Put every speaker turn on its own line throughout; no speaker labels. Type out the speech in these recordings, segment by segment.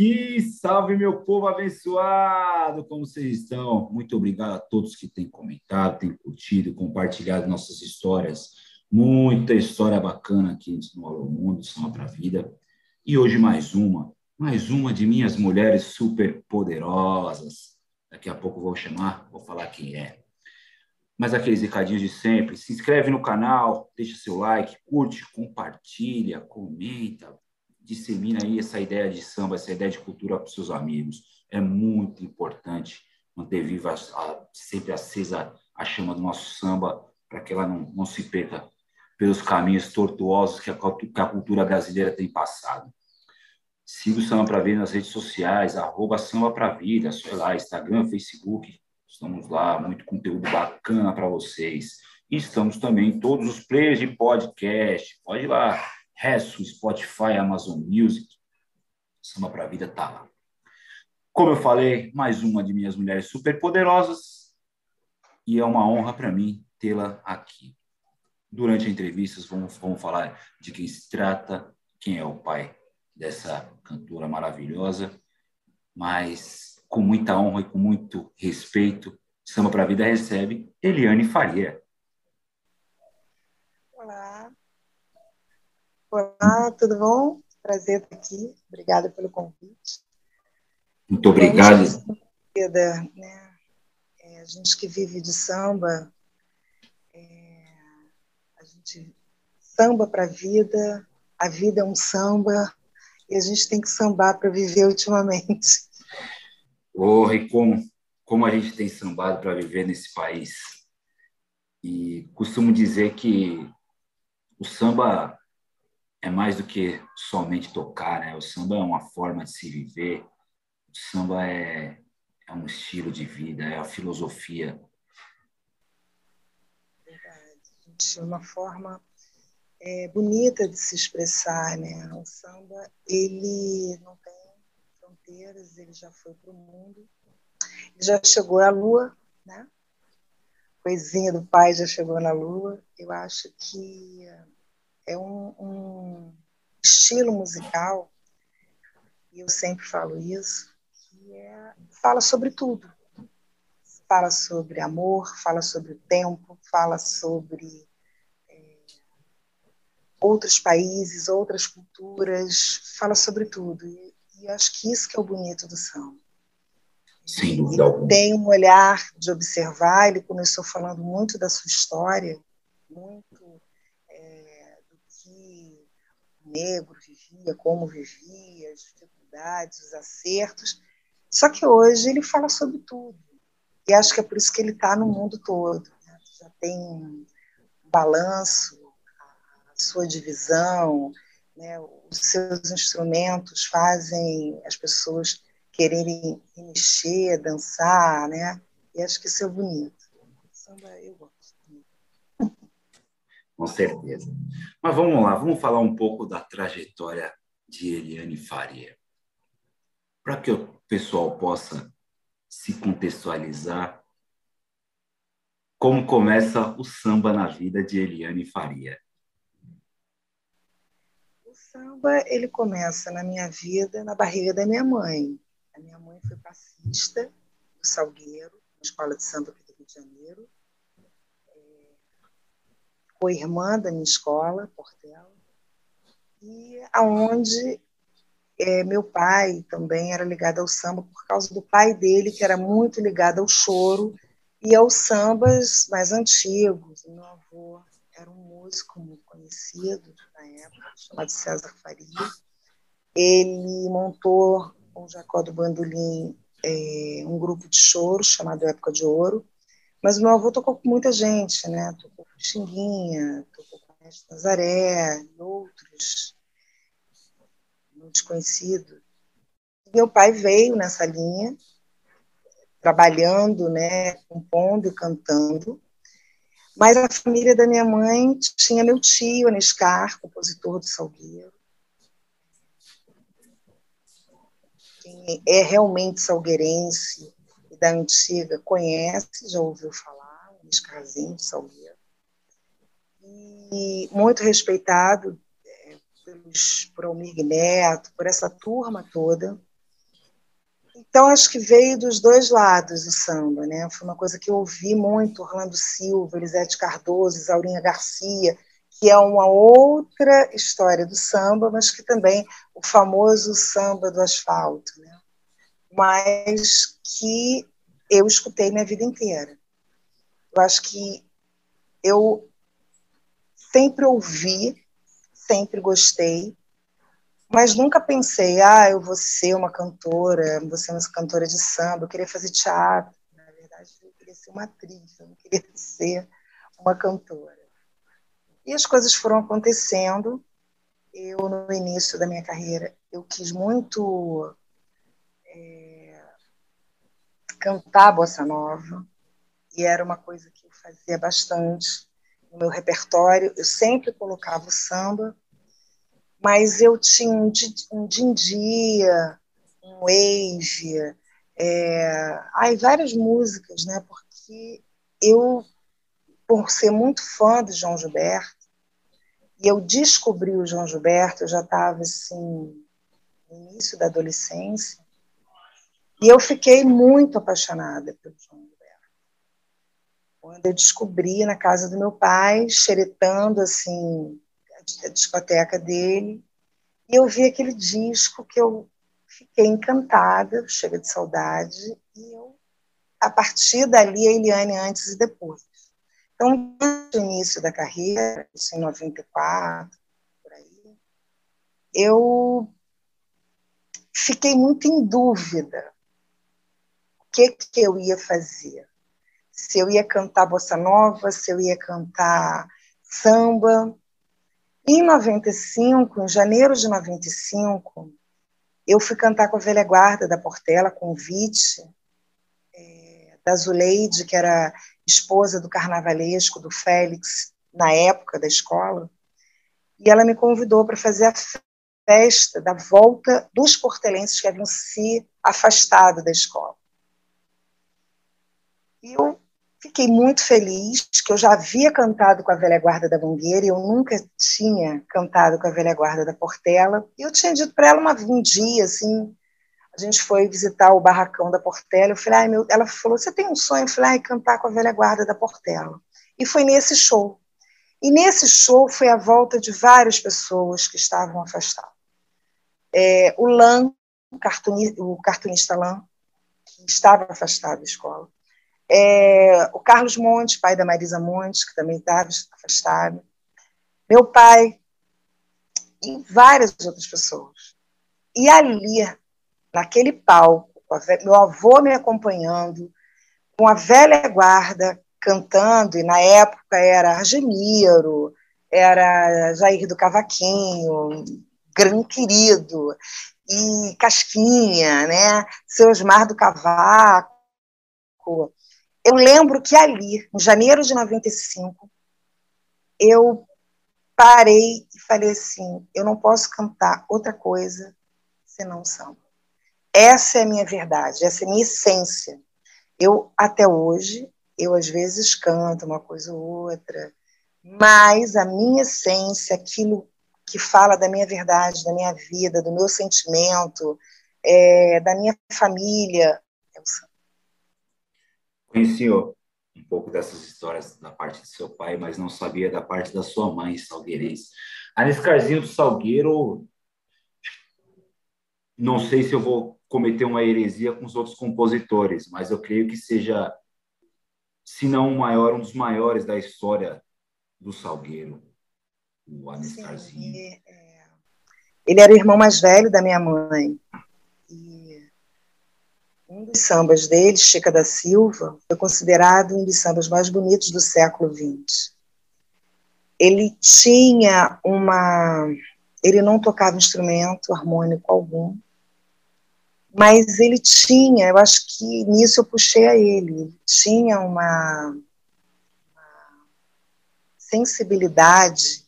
aqui. Salve, meu povo abençoado! Como vocês estão? Muito obrigado a todos que têm comentado, têm curtido, compartilhado nossas histórias. Muita história bacana aqui no Alô Mundo, São para a Vida. E hoje mais uma, mais uma de minhas mulheres super poderosas. Daqui a pouco vou chamar, vou falar quem é. Mas aqueles recadinhos de sempre, se inscreve no canal, deixa seu like, curte, compartilha, comenta, dissemina aí essa ideia de samba, essa ideia de cultura para os seus amigos. É muito importante manter viva a, sempre acesa a chama do nosso samba, para que ela não, não se perca pelos caminhos tortuosos que a, que a cultura brasileira tem passado. Siga o Samba para Vida nas redes sociais, arroba Samba para Vida, sei lá, Instagram, Facebook, estamos lá, muito conteúdo bacana para vocês. E estamos também em todos os players de podcast, pode ir lá, Resto, Spotify, Amazon Music, Samba para a Vida tá lá. Como eu falei, mais uma de minhas mulheres superpoderosas e é uma honra para mim tê-la aqui. Durante a entrevista, vamos, vamos falar de quem se trata, quem é o pai dessa cantora maravilhosa, mas com muita honra e com muito respeito, Samba para a Vida recebe Eliane Faria.
Olá, tudo bom? Prazer estar aqui. Obrigada pelo convite.
Muito obrigado.
Vida, né? É, a gente que vive de samba, é, a gente samba para a vida, a vida é um samba e a gente tem que sambar para viver ultimamente.
Oh, e como, como a gente tem sambado para viver nesse país. E costumo dizer que o samba é mais do que somente tocar, né? O samba é uma forma de se viver, o samba é, é um estilo de vida, é a filosofia.
Verdade, gente, uma forma é, bonita de se expressar, né? O samba, ele não tem fronteiras, ele já foi para o mundo, ele já chegou à lua, né? Coisinha do pai já chegou na lua. Eu acho que é um, um estilo musical, e eu sempre falo isso, que é, fala sobre tudo. Fala sobre amor, fala sobre o tempo, fala sobre é, outros países, outras culturas, fala sobre tudo. E, e acho que isso que é o bonito do samba.
Sem dúvida
ele tem um olhar de observar, ele começou falando muito da sua história, muito negro vivia, como vivia, as dificuldades, os acertos. Só que hoje ele fala sobre tudo. E acho que é por isso que ele está no mundo todo. Né? Já tem um balanço, a sua divisão, né? os seus instrumentos fazem as pessoas quererem mexer, dançar, né? E acho que isso é bonito. Samba eu gosto
com certeza. Mas vamos lá, vamos falar um pouco da trajetória de Eliane Faria. Para que o pessoal possa se contextualizar, como começa o samba na vida de Eliane Faria?
O samba ele começa na minha vida na barriga da minha mãe. A minha mãe foi passista do Salgueiro, na escola de samba aqui do Rio de Janeiro foi irmã da minha escola, Portela, e aonde é, meu pai também era ligado ao samba por causa do pai dele, que era muito ligado ao choro e aos sambas mais antigos. Meu avô era um músico muito conhecido na época, chamado César Faria. Ele montou com Jacó do Bandolim é, um grupo de choro chamado Época de Ouro, mas meu avô tocou com muita gente, né? Tocou Xinguinha, tocou com Mestre Nazaré e outros, desconhecidos. Meu pai veio nessa linha, trabalhando, né, compondo e cantando. Mas a família da minha mãe tinha meu tio, Anescar, compositor do Salgueiro. Quem é realmente salgueirense da antiga conhece, já ouviu falar, Luiz Carzinho, Salgueiro. E muito respeitado é, pelos, por Almir Neto, por essa turma toda. Então, acho que veio dos dois lados o samba, né? Foi uma coisa que eu ouvi muito, Orlando Silva, Elisete Cardoso, Isaurinha Garcia, que é uma outra história do samba, mas que também o famoso samba do asfalto, né? Mas que eu escutei minha vida inteira. Eu acho que eu sempre ouvi, sempre gostei, mas nunca pensei, ah, eu vou ser uma cantora, vou ser uma cantora de samba, eu queria fazer teatro. Na verdade, eu queria ser uma atriz, eu não queria ser uma cantora. E as coisas foram acontecendo. Eu, no início da minha carreira, eu quis muito é, cantar bossa nova, e era uma coisa que eu fazia bastante no meu repertório. Eu sempre colocava o samba, mas eu tinha um, din-dia, um wave, é, ai, várias músicas, né? Porque eu, por ser muito fã de João Gilberto, e eu descobri o João Gilberto, eu já estava assim, no início da adolescência, e eu fiquei muito apaixonada pelo João. Quando eu descobri na casa do meu pai, xeretando assim a discoteca dele, e eu vi aquele disco que eu fiquei encantada, chega de saudade, e eu, a partir dali, a Eliane antes e depois. Então, no início da carreira, isso em 94, por aí, eu fiquei muito em dúvida o que, que eu ia fazer. Se eu ia cantar bossa nova, se eu ia cantar samba, em 95, em janeiro de 95, eu fui cantar com a velha guarda da Portela, convite é, da Zuleide, que era esposa do carnavalesco, do Félix, na época da escola, e ela me convidou para fazer a festa da volta dos portelenses que haviam se afastado da escola. E eu Fiquei muito feliz, que eu já havia cantado com a velha guarda da Mangueira, e eu nunca tinha cantado com a velha guarda da Portela. E eu tinha dito para ela uma, um dia, assim, a gente foi visitar o barracão da Portela, eu falei, ai, meu... ela falou, você tem um sonho? Eu falei, ai, cantar com a velha guarda da Portela. E foi nesse show. E nesse show foi a volta de várias pessoas que estavam afastadas. É, o Lan, o cartunista, Lan, que estava afastado da escola, é, o Carlos Montes, pai da Marisa Montes, que também estava afastado, meu pai e várias outras pessoas. E ali, naquele palco, meu avô me acompanhando, com a velha guarda cantando, e na época era Argemiro, era Jair do Cavaquinho, Gran Querido, e Casquinha, né? Seu Osmar do Cavaco, eu lembro que ali, em janeiro de 95, eu parei e falei assim: eu não posso cantar outra coisa senão samba. Essa é a minha verdade, essa é a minha essência. Eu, até hoje, eu às vezes canto uma coisa ou outra, mas a minha essência, aquilo que fala da minha verdade, da minha vida, do meu sentimento, é, da minha família.
Conheci um pouco dessas histórias da parte de seu pai, mas não sabia da parte da sua mãe, salgueirense. A Nescarzinho do Salgueiro, não sei se eu vou cometer uma heresia com os outros compositores, mas eu creio que seja, se não o maior, um dos maiores da história do Salgueiro, o Anescarzinho. Sim, é...
Ele era o irmão mais velho da minha mãe. Um dos sambas dele, Chica da Silva, foi considerado um dos sambas mais bonitos do século XX. Ele tinha uma. Ele não tocava instrumento harmônico algum, mas ele tinha, eu acho que nisso eu puxei a ele, ele tinha uma, uma sensibilidade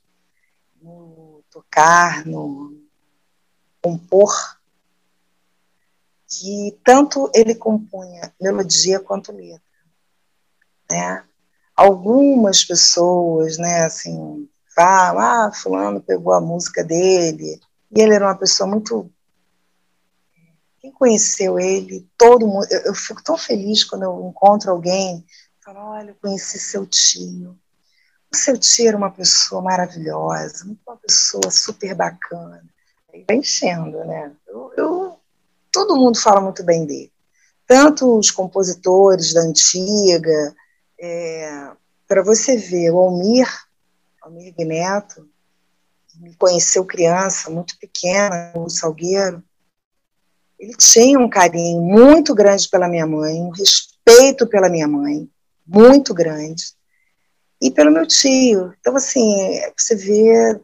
no tocar, no compor que tanto ele compunha melodia quanto letra, né? Algumas pessoas, né, assim, falam, ah, fulano pegou a música dele, e ele era uma pessoa muito Quem conheceu ele, todo mundo. Eu, eu fico tão feliz quando eu encontro alguém falo, olha, eu conheci seu tio. O seu tio era uma pessoa maravilhosa, uma pessoa super bacana. Aí vai enchendo, né? Eu, eu, todo mundo fala muito bem dele. Tanto os compositores da antiga, é, para você ver, o Almir, Almir Neto, me conheceu criança, muito pequena, o Salgueiro, ele tinha um carinho muito grande pela minha mãe, um respeito pela minha mãe, muito grande, e pelo meu tio. Então, assim, você vê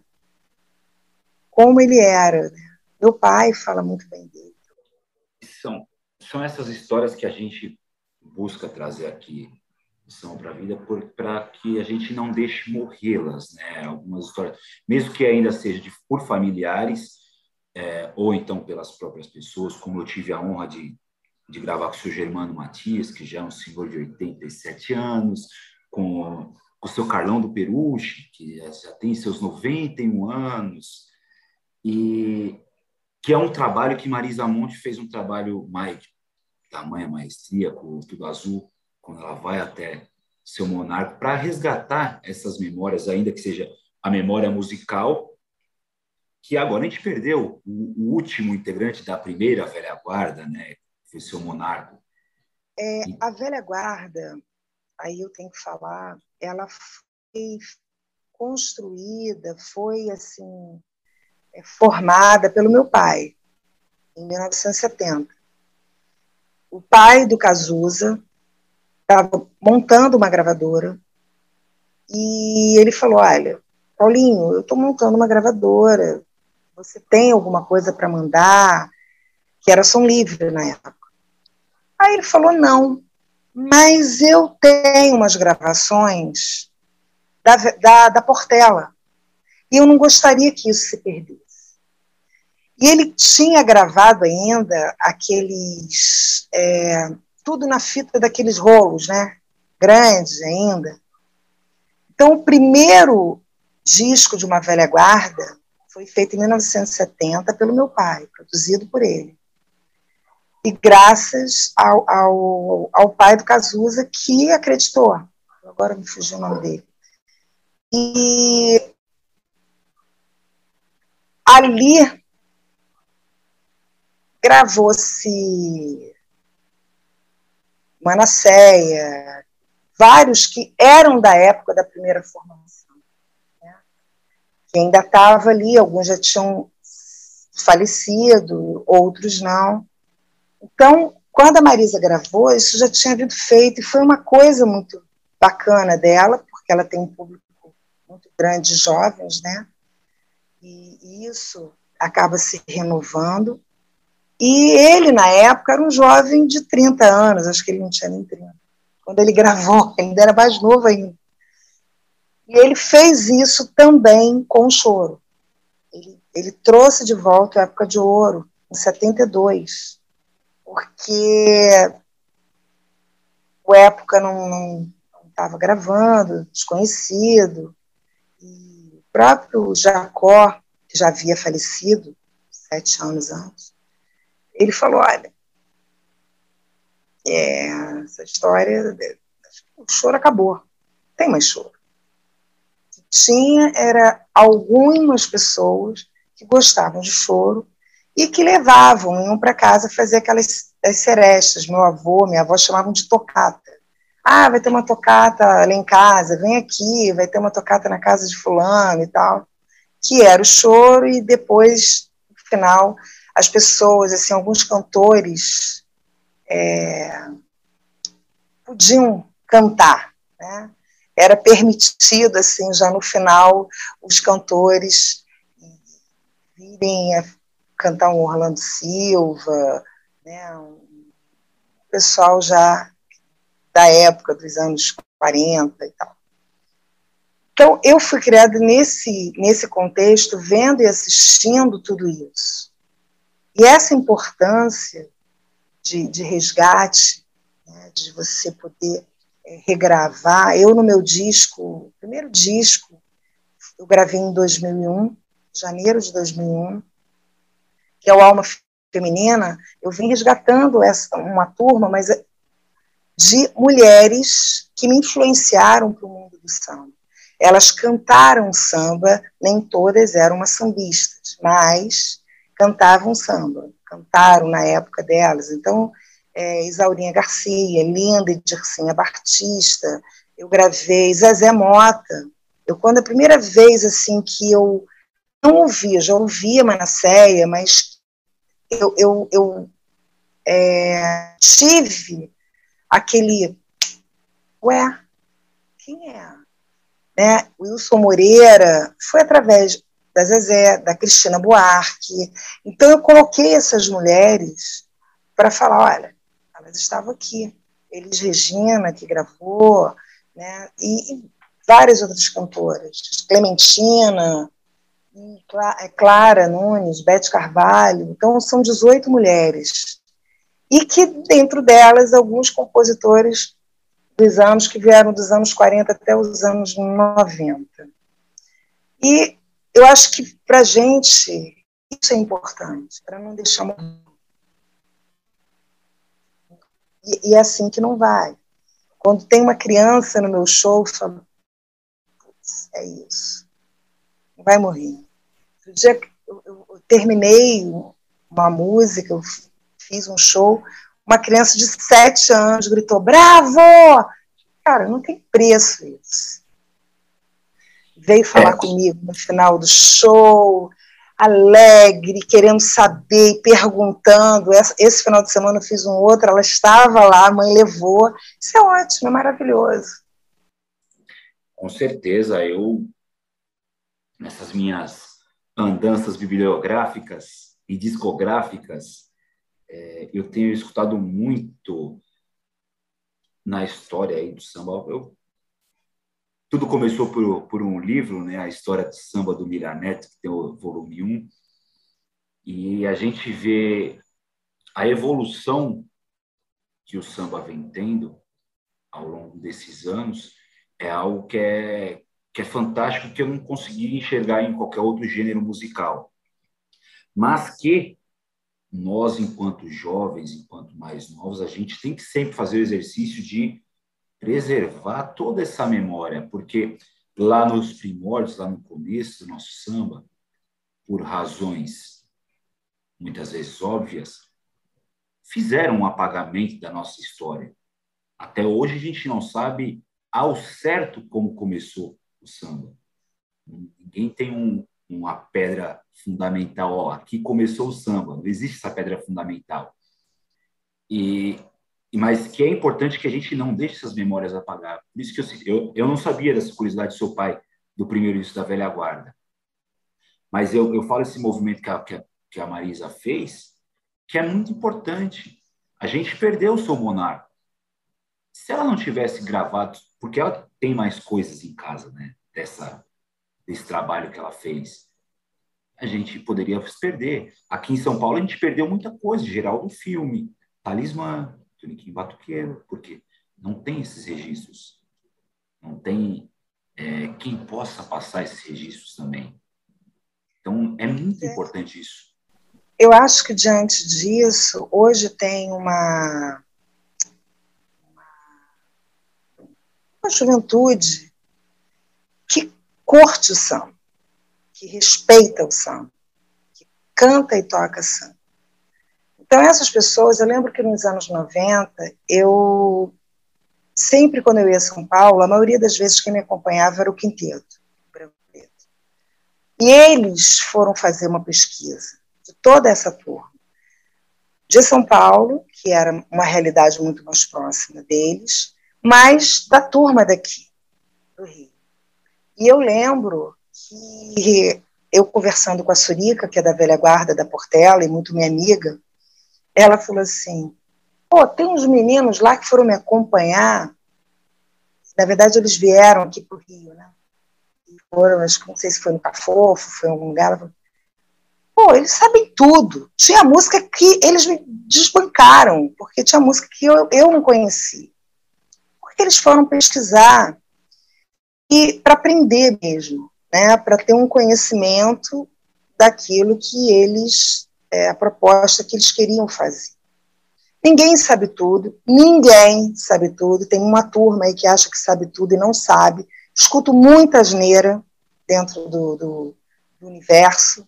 como ele era. Né? Meu pai fala muito bem dele.
São, essas histórias que a gente busca trazer aqui são para a vida para que a gente não deixe morrê-las, né? Algumas histórias, mesmo que ainda seja de, por familiares é, ou então pelas próprias pessoas, como eu tive a honra de, de gravar com o seu Germano Matias, que já é um senhor de 87 anos, com, com o seu Carlão do Peruche, que já tem seus 91 anos, e que é um trabalho que Marisa Monte fez um trabalho mais tamanha maestria com o Tudo Azul, quando ela vai até seu monarca para resgatar essas memórias, ainda que seja a memória musical, que agora a gente perdeu o, o último integrante da primeira velha guarda, né? Foi seu monarca.
É, a velha guarda, aí eu tenho que falar, ela foi construída, foi assim é, formada pelo meu pai em 1970. O pai do Cazuza estava montando uma gravadora e ele falou: Olha, Paulinho, eu estou montando uma gravadora. Você tem alguma coisa para mandar? Que era som livre na época. Aí ele falou: Não, mas eu tenho umas gravações da, da, da Portela e eu não gostaria que isso se perdesse. E ele tinha gravado ainda aqueles. É, tudo na fita daqueles rolos, né? Grandes ainda. Então, o primeiro disco de uma velha guarda foi feito em 1970 pelo meu pai, produzido por ele. E graças ao, ao, ao pai do Cazuza, que acreditou. Agora me fugiu o nome dele. E ali gravou-se Manasseia, vários que eram da época da primeira formação, né? que ainda estava ali, alguns já tinham falecido, outros não. Então, quando a Marisa gravou, isso já tinha sido feito, e foi uma coisa muito bacana dela, porque ela tem um público muito grande de jovens, né? E isso acaba se renovando. E ele, na época, era um jovem de 30 anos, acho que ele não tinha nem 30. Quando ele gravou, ele ainda era mais novo ainda. E ele fez isso também com o choro. Ele, ele trouxe de volta a época de ouro, em 72, porque o época não estava gravando, desconhecido. E o próprio Jacó, que já havia falecido sete anos antes, ele falou: olha, é, essa história, o choro acabou, tem mais choro. Tinha era algumas pessoas que gostavam de choro e que levavam, iam para casa fazer aquelas as serestas. Meu avô, minha avó chamavam de tocata. Ah, vai ter uma tocata lá em casa, vem aqui, vai ter uma tocata na casa de fulano e tal. Que era o choro, e depois, no final, as pessoas, assim, alguns cantores é, podiam cantar, né? Era permitido, assim, já no final, os cantores virem a cantar um Orlando Silva, né? O pessoal já da época dos anos 40 e tal. Então, eu fui criada nesse, nesse contexto, vendo e assistindo tudo isso. E essa importância de, de resgate, né, de você poder é, regravar, eu no meu disco, primeiro disco, eu gravei em 2001, janeiro de 2001, que é o Alma feminina, eu vim resgatando essa, uma turma, mas de mulheres que me influenciaram para o mundo do samba. Elas cantaram samba, nem todas eram sambistas, mas cantavam samba, cantaram na época delas. Então, é, Isaurinha Garcia, Linda Dircinha Batista, eu gravei Zezé Mota. Eu, quando a primeira vez assim que eu não ouvia, já ouvia Manasseia, mas eu, eu, eu é, tive aquele, ué, quem é? Né? Wilson Moreira, foi através da Zezé, da Cristina Buarque. Então eu coloquei essas mulheres para falar, olha, elas estavam aqui. Elis Regina, que gravou, né? e, várias outras cantoras. Clementina, é Clara Nunes, Beth Carvalho. Então são 18 mulheres. E que dentro delas alguns compositores dos anos que vieram dos anos 40 até os anos 90. E eu acho que para a gente isso é importante, para não deixar morrer. E, e é assim que não vai. Quando tem uma criança no meu show, eu falo, é isso. Não vai morrer. Dia que eu, eu, eu terminei uma música, eu fiz um show, uma criança de sete anos gritou, bravo! Cara, não tem preço isso veio falar é. comigo no final do show, alegre, querendo saber, perguntando. Esse final de semana eu fiz um outro, ela estava lá, a mãe levou. Isso é ótimo, é maravilhoso.
Com certeza, eu, nessas minhas andanças bibliográficas e discográficas, é, eu tenho escutado muito na história aí do samba. Eu tudo começou por, por um livro, né, a história de samba do Miranet, que tem o volume 1, e a gente vê a evolução que o samba vem tendo ao longo desses anos, é algo que é, que é fantástico, que eu não consegui enxergar em qualquer outro gênero musical. Mas que nós, enquanto jovens, enquanto mais novos, a gente tem que sempre fazer o exercício de preservar toda essa memória, porque lá nos primórdios, lá no começo do nosso samba, por razões muitas vezes óbvias, fizeram um apagamento da nossa história. Até hoje a gente não sabe ao certo como começou o samba. Ninguém tem um, uma pedra fundamental, ó, aqui começou o samba, não existe essa pedra fundamental. E mas que é importante que a gente não deixe essas memórias apagar. Por isso que eu, eu, eu não sabia dessa curiosidade do seu pai, do primeiro início da velha guarda. Mas eu, eu falo esse movimento que a, que a, que a Marisa fez, que é muito importante. A gente perdeu o seu monarca. Se ela não tivesse gravado, porque ela tem mais coisas em casa, né? Dessa, desse trabalho que ela fez, a gente poderia se perder. Aqui em São Paulo a gente perdeu muita coisa, geral do filme, Talismã, Tuniquim Batuqueiro, porque não tem esses registros. Não tem é, quem possa passar esses registros também. Então, é muito é. importante isso.
Eu acho que, diante disso, hoje tem uma, uma juventude que curte o samba, que respeita o samba, que canta e toca samba. Então, essas pessoas, eu lembro que nos anos 90, eu sempre quando eu ia a São Paulo, a maioria das vezes quem me acompanhava era o quinteto, E eles foram fazer uma pesquisa de toda essa turma. De São Paulo, que era uma realidade muito mais próxima deles, mas da turma daqui, do Rio. E eu lembro que eu conversando com a Surica, que é da velha guarda da Portela e muito minha amiga, ela falou assim: pô, tem uns meninos lá que foram me acompanhar. Na verdade, eles vieram aqui para o Rio, né? foram, acho que não sei se foi no Cafofo, foi em algum lugar. Falou, pô, eles sabem tudo. Tinha música que eles me desbancaram, porque tinha música que eu, eu não conhecia. Porque eles foram pesquisar e para aprender mesmo, né? Para ter um conhecimento daquilo que eles é, a proposta que eles queriam fazer. Ninguém sabe tudo, ninguém sabe tudo. Tem uma turma aí que acha que sabe tudo e não sabe. Escuto muita asneira dentro do, do, do universo.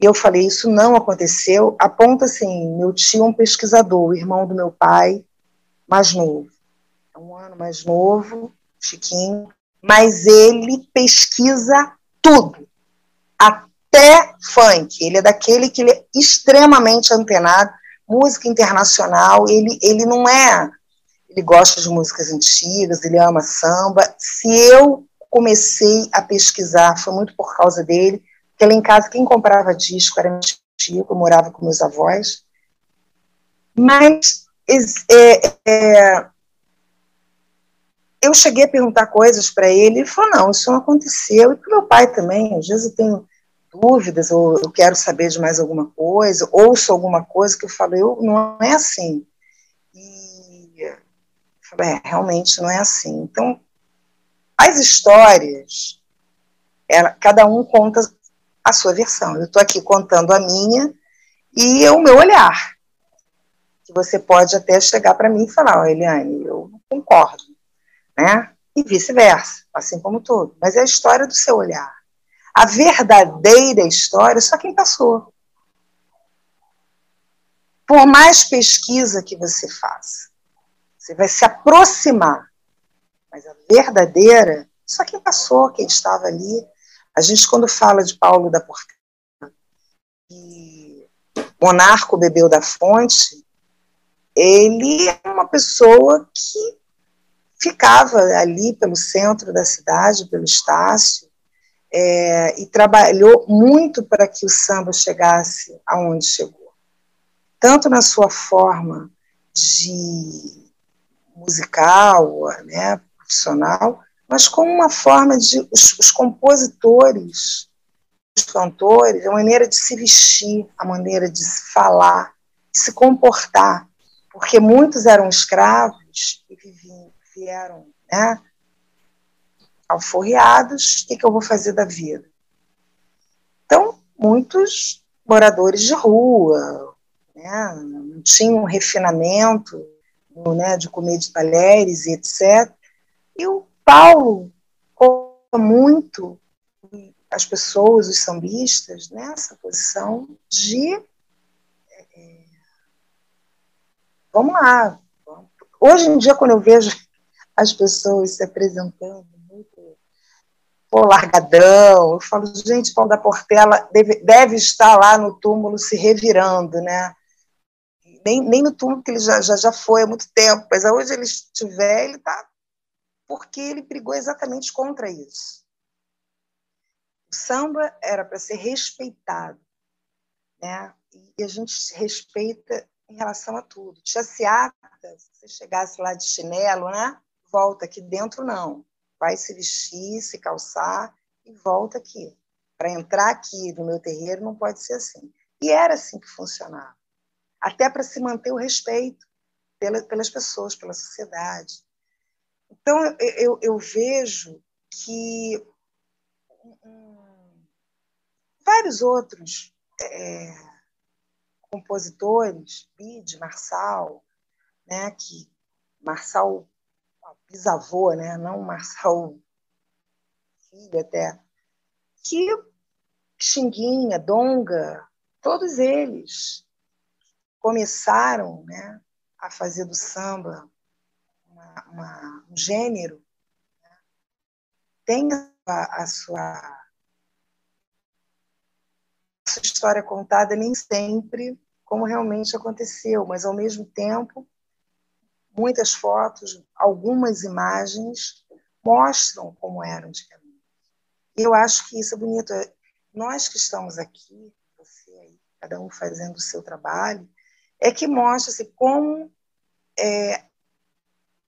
E eu falei, isso não aconteceu. Aponta assim, meu tio é um pesquisador, irmão do meu pai, mais novo. É um ano mais novo, Chiquinho, mas ele pesquisa tudo, até funk. Ele é daquele que ele é extremamente antenado, música internacional. Ele, ele não é. Ele gosta de músicas antigas, ele ama samba. Se eu comecei a pesquisar, foi muito por causa dele, porque lá em casa quem comprava disco era meu tio, eu morava com meus avós. Mas é, é, eu cheguei a perguntar coisas para ele, ele falou, não, isso não aconteceu, e para meu pai também, às vezes eu tenho dúvidas, ou eu quero saber de mais alguma coisa, ouço alguma coisa que eu falo, eu, não é assim. E eu falei, é, realmente não é assim. Então, as histórias, ela, cada um conta a sua versão. Eu estou aqui contando a minha e o meu olhar. Que você pode até chegar para mim e falar, oh, Eliane, eu não concordo né? E vice-versa, assim como tudo. Mas é a história do seu olhar. A verdadeira história, só quem passou. Por mais pesquisa que você faça, você vai se aproximar. Mas a verdadeira, só quem passou, quem estava ali. A gente, quando fala de Paulo da Portela, que monarco bebeu da fonte, ele é uma pessoa que ficava ali pelo centro da cidade, pelo Estácio, é, e trabalhou muito para que o samba chegasse aonde chegou. Tanto na sua forma de musical, né, profissional, mas como uma forma de os, os compositores, os cantores, a maneira de se vestir, a maneira de se falar, de se comportar, porque muitos eram escravos e viviam vieram né, alforriados, o que, que eu vou fazer da vida? Então, muitos moradores de rua, né, não tinham um refinamento né, de comer de talheres e etc. E o Paulo coloca muito as pessoas, os sambistas, nessa posição de é, vamos lá. Hoje em dia, quando eu vejo as pessoas se apresentando pô, largadão. Eu falo, gente, Paulo da Portela deve, deve estar lá no túmulo se revirando, né? Nem, nem no túmulo, que ele já, já, já foi há muito tempo, mas hoje ele estiver, ele está. Porque ele brigou exatamente contra isso. O samba era para ser respeitado, né? E a gente respeita em relação a tudo. Tia Seata, se você chegasse lá de chinelo, né? volta aqui dentro, não. Vai se vestir, se calçar e volta aqui. Para entrar aqui no meu terreiro não pode ser assim. E era assim que funcionava. Até para se manter o respeito pelas pessoas, pela sociedade. Então, eu, eu, eu vejo que vários outros é, compositores, Bide, Marçal, né, que Marçal bisavô, né? não Marçal filho até, que Xinguinha, Donga, todos eles começaram né, a fazer do samba uma, uma, um gênero, né? tem a, a sua, a sua história contada nem sempre como realmente aconteceu, mas ao mesmo tempo muitas fotos, algumas imagens mostram como era antigamente. Eu acho que isso é bonito. Nós que estamos aqui, você aí, cada um fazendo o seu trabalho, é que mostra-se assim, como, é,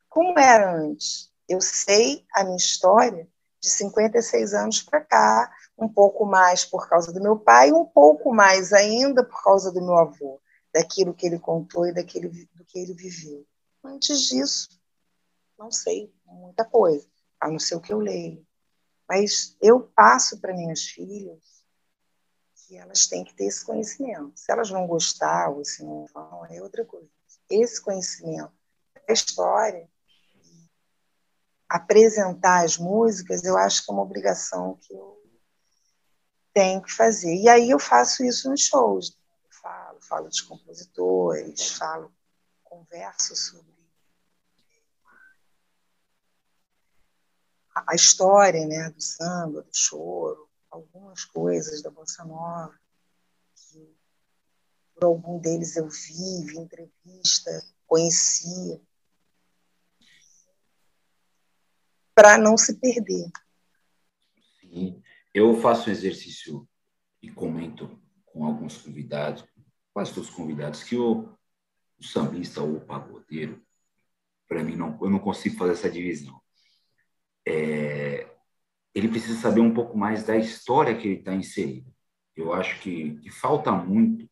como era antes. Eu sei a minha história de 56 anos para cá, um pouco mais por causa do meu pai, um pouco mais ainda por causa do meu avô, daquilo que ele contou e daquele, do que ele viveu. Antes disso, não sei muita coisa, a não ser o que eu leio. Mas eu passo para minhas filhas que elas têm que ter esse conhecimento. Se elas vão gostar ou se não vão, é outra coisa. Esse conhecimento da história, apresentar as músicas, eu acho que é uma obrigação que eu tenho que fazer. E aí eu faço isso nos shows. Eu falo, falo dos compositores, falo, converso sobre a história né, do samba, do choro, algumas coisas da bossa nova, que por algum deles eu vi, vi entrevista, conhecia, para não se perder.
Sim, eu faço exercício e comento com alguns convidados, quase todos os convidados, que o, o sambista ou o pagodeiro, para mim, não, eu não consigo fazer essa divisão. É, ele precisa saber um pouco mais da história que ele está inserido. Eu acho que, que falta muito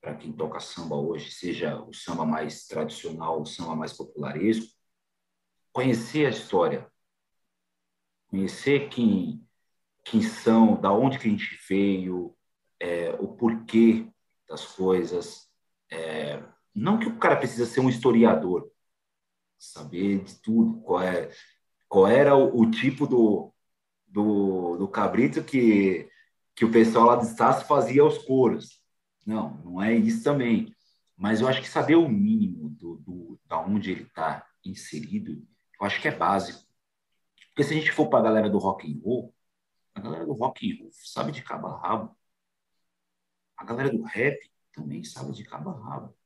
para quem toca samba hoje, seja o samba mais tradicional, o samba mais popularesco, conhecer a história, conhecer quem, quem são, da onde que a gente veio, é, o porquê das coisas. É, não que o cara precisa ser um historiador, saber de tudo, qual, é, qual era o, o tipo do, do, do, cabrito que, que o pessoal lá de Estácio fazia aos coros. Não, não é isso também. Mas eu acho que saber o mínimo do, do da onde ele está inserido, eu acho que é básico. Porque se a gente for para a galera do rock and roll, a galera do rock and roll sabe de cabo a rabo. A galera do rap também sabe de cabo a rabo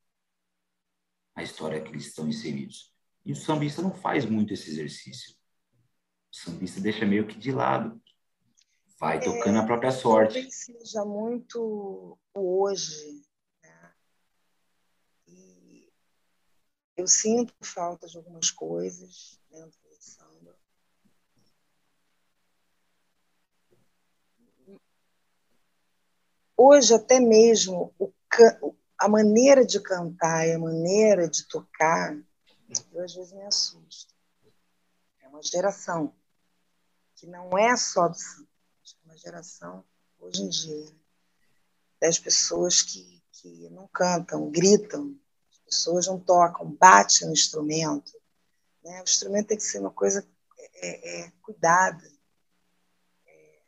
a história que eles estão inseridos. E o sambista não faz muito esse exercício. O sambista deixa meio que de lado. Vai tocando é, a própria sorte.
Talvez seja muito hoje. Né? E eu sinto falta de algumas coisas dentro do samba. Hoje, até mesmo, o, a maneira de cantar e a maneira de tocar, eu às vezes me assusto. É uma geração que não é só do samba, é uma geração, hoje em dia, das pessoas que, que não cantam, gritam, as pessoas não tocam, batem no instrumento. Né? O instrumento tem que ser uma coisa é, é, cuidada. É,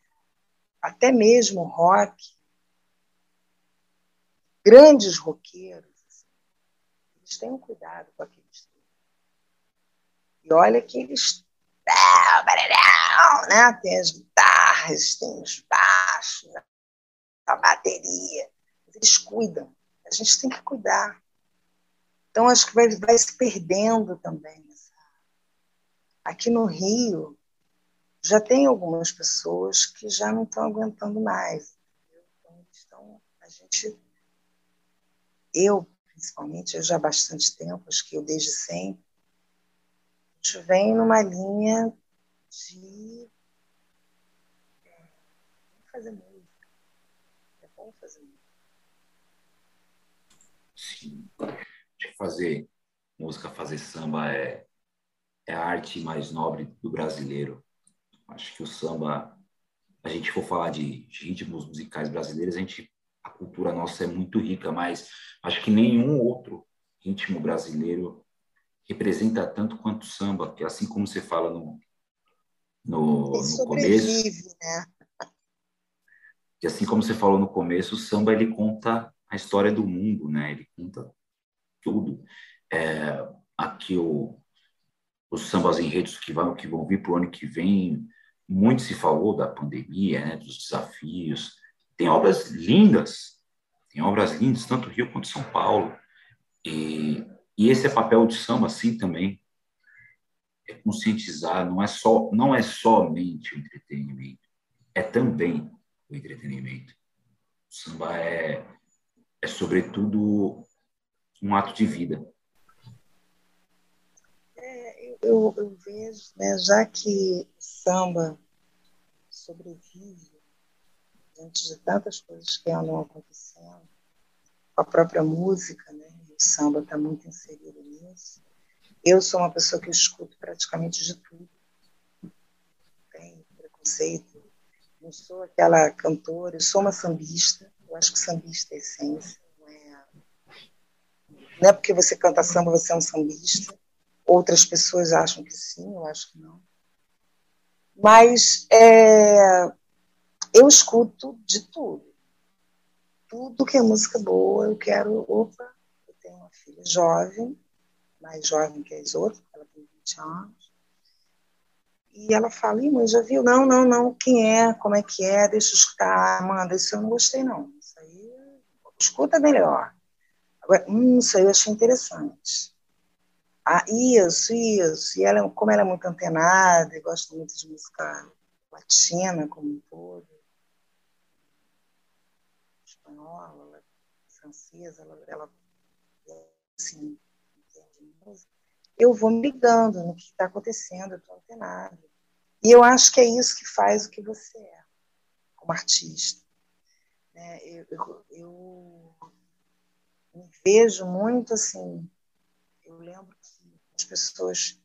até mesmo rock, grandes roqueiros, eles têm um cuidado com aquele instrumento. E olha que eles. Né? Tem as guitarras, tem os baixos, a bateria. Eles cuidam. A gente tem que cuidar. Então, acho que vai, vai se perdendo também. Aqui no Rio, já tem algumas pessoas que já não estão aguentando mais. Então, a gente eu, principalmente, eu já há bastante tempo, acho que eu desde sempre, a gente vem numa linha de é, fazer música. É bom fazer música.
Sim. De fazer música, fazer samba é, é a arte mais nobre do brasileiro. Acho que o samba, a gente for falar de ritmos musicais brasileiros, a gente cultura nossa é muito rica, mas acho que nenhum outro ritmo brasileiro representa tanto quanto o samba, que assim como você fala no, no, no começo. Né? Que assim como você falou no começo, o samba ele conta a história do mundo, né? Ele conta tudo. É, aqui o, os sambas enredos que vão, que vão vir para o ano que vem, muito se falou da pandemia, né, dos desafios, tem obras lindas, tem obras lindas, tanto Rio quanto São Paulo. E, e esse é papel de samba, assim, também. É conscientizar, não é, só, não é somente o entretenimento, é também o entretenimento. O samba é, é sobretudo, um ato de vida.
É, eu, eu vejo, né, já que samba sobrevive diante de tantas coisas que andam acontecendo, a própria música, né? o samba está muito inserido nisso. Eu sou uma pessoa que escuto praticamente de tudo. Tem preconceito, não sou aquela cantora, eu sou uma sambista. Eu acho que sambista é essência. Não é, não é porque você canta samba, você é um sambista. Outras pessoas acham que sim, eu acho que não. Mas é, eu escuto de tudo. Tudo que é música boa, eu quero. Opa, eu tenho uma filha jovem, mais jovem que as outras, ela tem 20 anos. E ela fala, Ih, mãe, já viu? Não, não, não, quem é, como é que é, deixa eu escutar. Amanda, isso eu não gostei, não. Isso aí, escuta melhor. Agora, hum, isso aí eu achei interessante. Ah, isso, isso. E ela, como ela é muito antenada e gosta muito de música latina como um todo, espanhola, francesa, ela, ela assim, eu vou me ligando no que está acontecendo, eu estou antenada. E eu acho que é isso que faz o que você é, como artista. É, eu, eu, eu me vejo muito assim. Eu lembro que as pessoas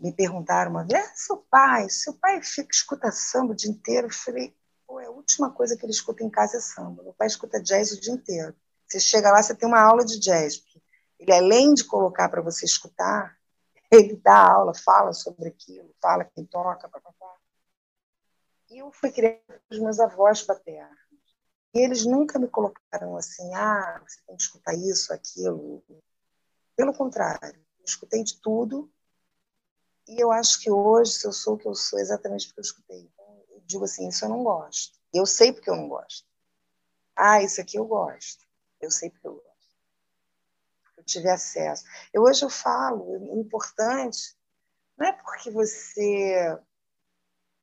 me perguntaram uma vez: ah, seu pai, seu pai fica escuta samba o dia inteiro? Eu falei: Pô, é a última coisa que ele escuta em casa é samba. Meu pai escuta jazz o dia inteiro. Você chega lá, você tem uma aula de jazz. Ele, além de colocar para você escutar, ele dá aula, fala sobre aquilo, fala quem toca. E eu fui criada os meus avós paternos. E eles nunca me colocaram assim, ah, você tem que escutar isso, aquilo. Pelo contrário, eu escutei de tudo. E eu acho que hoje, se eu sou o que eu sou, é exatamente porque eu escutei. Digo assim, isso eu não gosto. Eu sei porque eu não gosto. Ah, isso aqui eu gosto. Eu sei porque eu gosto eu tive acesso. Eu hoje eu falo, o importante não é porque você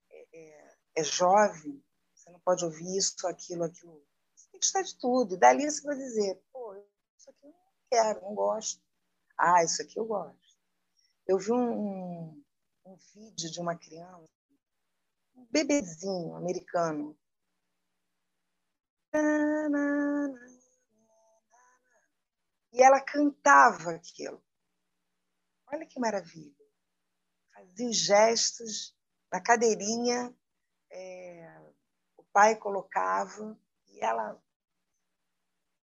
é, é, é jovem, você não pode ouvir isso, aquilo, aquilo. Você tem que estar de tudo. E dali você vai dizer, pô, isso aqui eu não quero, não gosto. Ah, isso aqui eu gosto. Eu vi um, um, um vídeo de uma criança, bebezinho americano. E ela cantava aquilo. Olha que maravilha. Fazia os gestos na cadeirinha, é, o pai colocava, e ela,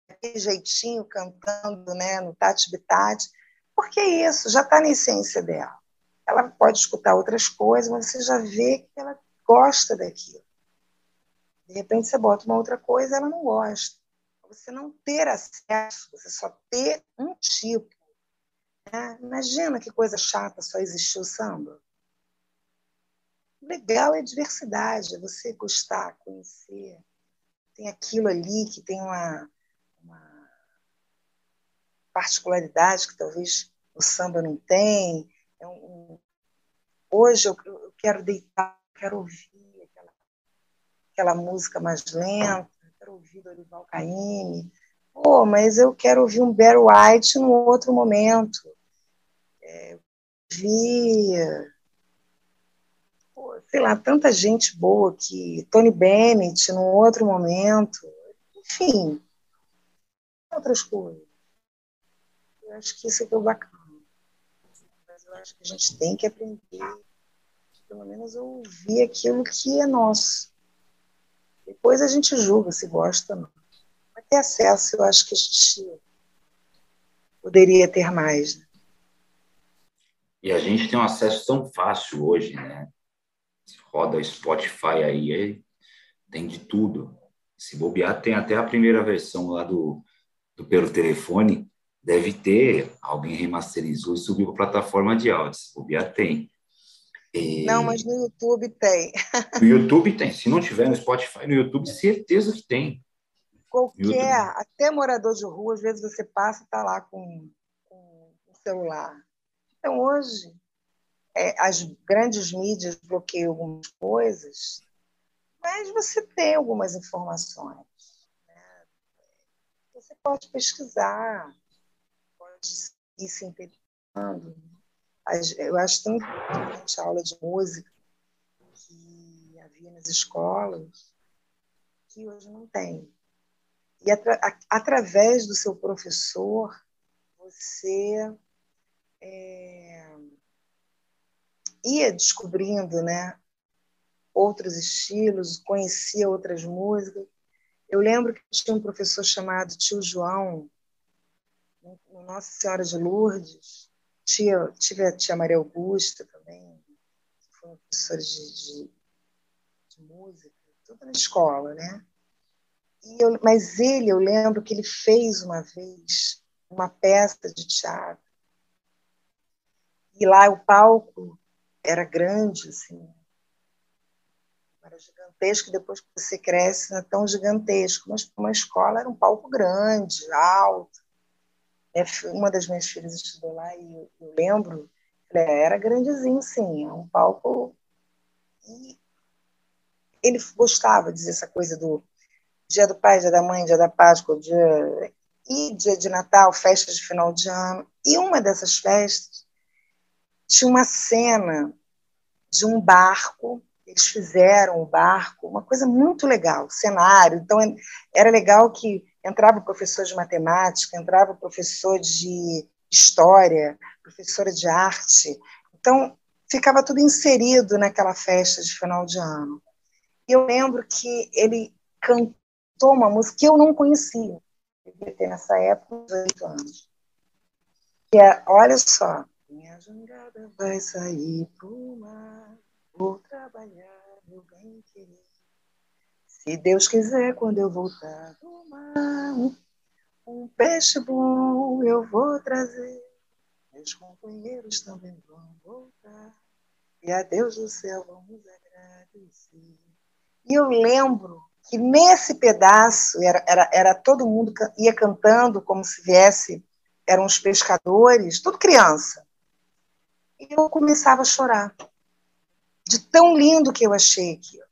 aquele jeitinho, cantando né, no Tati Bitati, porque é isso, já está na essência dela. Ela pode escutar outras coisas, mas você já vê que ela gosta daquilo. De repente você bota uma outra coisa, ela não gosta você não ter acesso, você só ter um tipo. Né? Imagina que coisa chata só existir o samba. Legal é diversidade, é você gostar, conhecer. Tem aquilo ali que tem uma, uma particularidade que talvez o samba não tem. É um... Hoje eu, eu, quero deitar, quero ouvir aquela, aquela música mais lenta quero ouvir Dorival Caymmi. Pô, mas eu quero ouvir um Barry White num outro momento. É, vi, pô, sei lá, tanta gente boa que Tony Bennett num outro momento. Enfim, outras coisas. Eu acho que isso é que é bacana. Mas eu acho que a gente tem que aprender, pelo menos, ouvir aquilo que é nosso. Depois a gente julga se gosta ou não. Mas ter acesso, eu acho que a gente poderia ter mais. Né?
E a gente tem um acesso tão fácil hoje, né? Roda Spotify aí, tem de tudo. Se bobear, tem até a primeira versão lá do, do pelo telefone. Deve ter, alguém remasterizou e subiu para a plataforma de áudio. Se bobear, tem.
E... Não, mas no YouTube tem.
No YouTube tem. Se não tiver no Spotify, no YouTube, certeza que tem.
Qualquer, até morador de rua, às vezes você passa e está lá com, com o celular. Então, hoje, é, as grandes mídias bloqueiam algumas coisas, mas você tem algumas informações. Né? Você pode pesquisar, pode ir se interessando eu acho tão importante a aula de música que havia nas escolas, que hoje não tem. E atra através do seu professor, você é, ia descobrindo né, outros estilos, conhecia outras músicas. Eu lembro que tinha um professor chamado Tio João, no Nossa Senhora de Lourdes. Tive a tia Maria Augusta também, que foi uma professora de, de, de música, tudo na escola, né? Eu, mas ele, eu lembro que ele fez uma vez uma peça de teatro. E lá o palco era grande, assim, era gigantesco, depois que você cresce não é tão gigantesco, mas para uma escola era um palco grande, alto. É, uma das minhas filhas estudou lá e eu, eu lembro, era grandezinho, sim, é um palco. E ele gostava de dizer essa coisa do dia do pai, dia da mãe, dia da Páscoa, dia e dia de Natal, festas de final de ano. E uma dessas festas tinha uma cena de um barco, eles fizeram o barco, uma coisa muito legal, cenário. Então, era legal que entrava o professor de matemática, entrava o professor de história, professora de arte. Então, ficava tudo inserido naquela festa de final de ano. E eu lembro que ele cantou uma música que eu não conhecia devia ter nessa época 18 anos. Que é, olha só, minha jangada vai sair pro mar, vou trabalhar, meu bem querer. Se Deus quiser, quando eu voltar do mar, um peixe bom eu vou trazer. Meus companheiros também vão voltar. E a Deus do céu vamos agradecer. E eu lembro que nesse pedaço era, era, era todo mundo ia cantando como se viesse, eram os pescadores, tudo criança. E eu começava a chorar, de tão lindo que eu achei aquilo.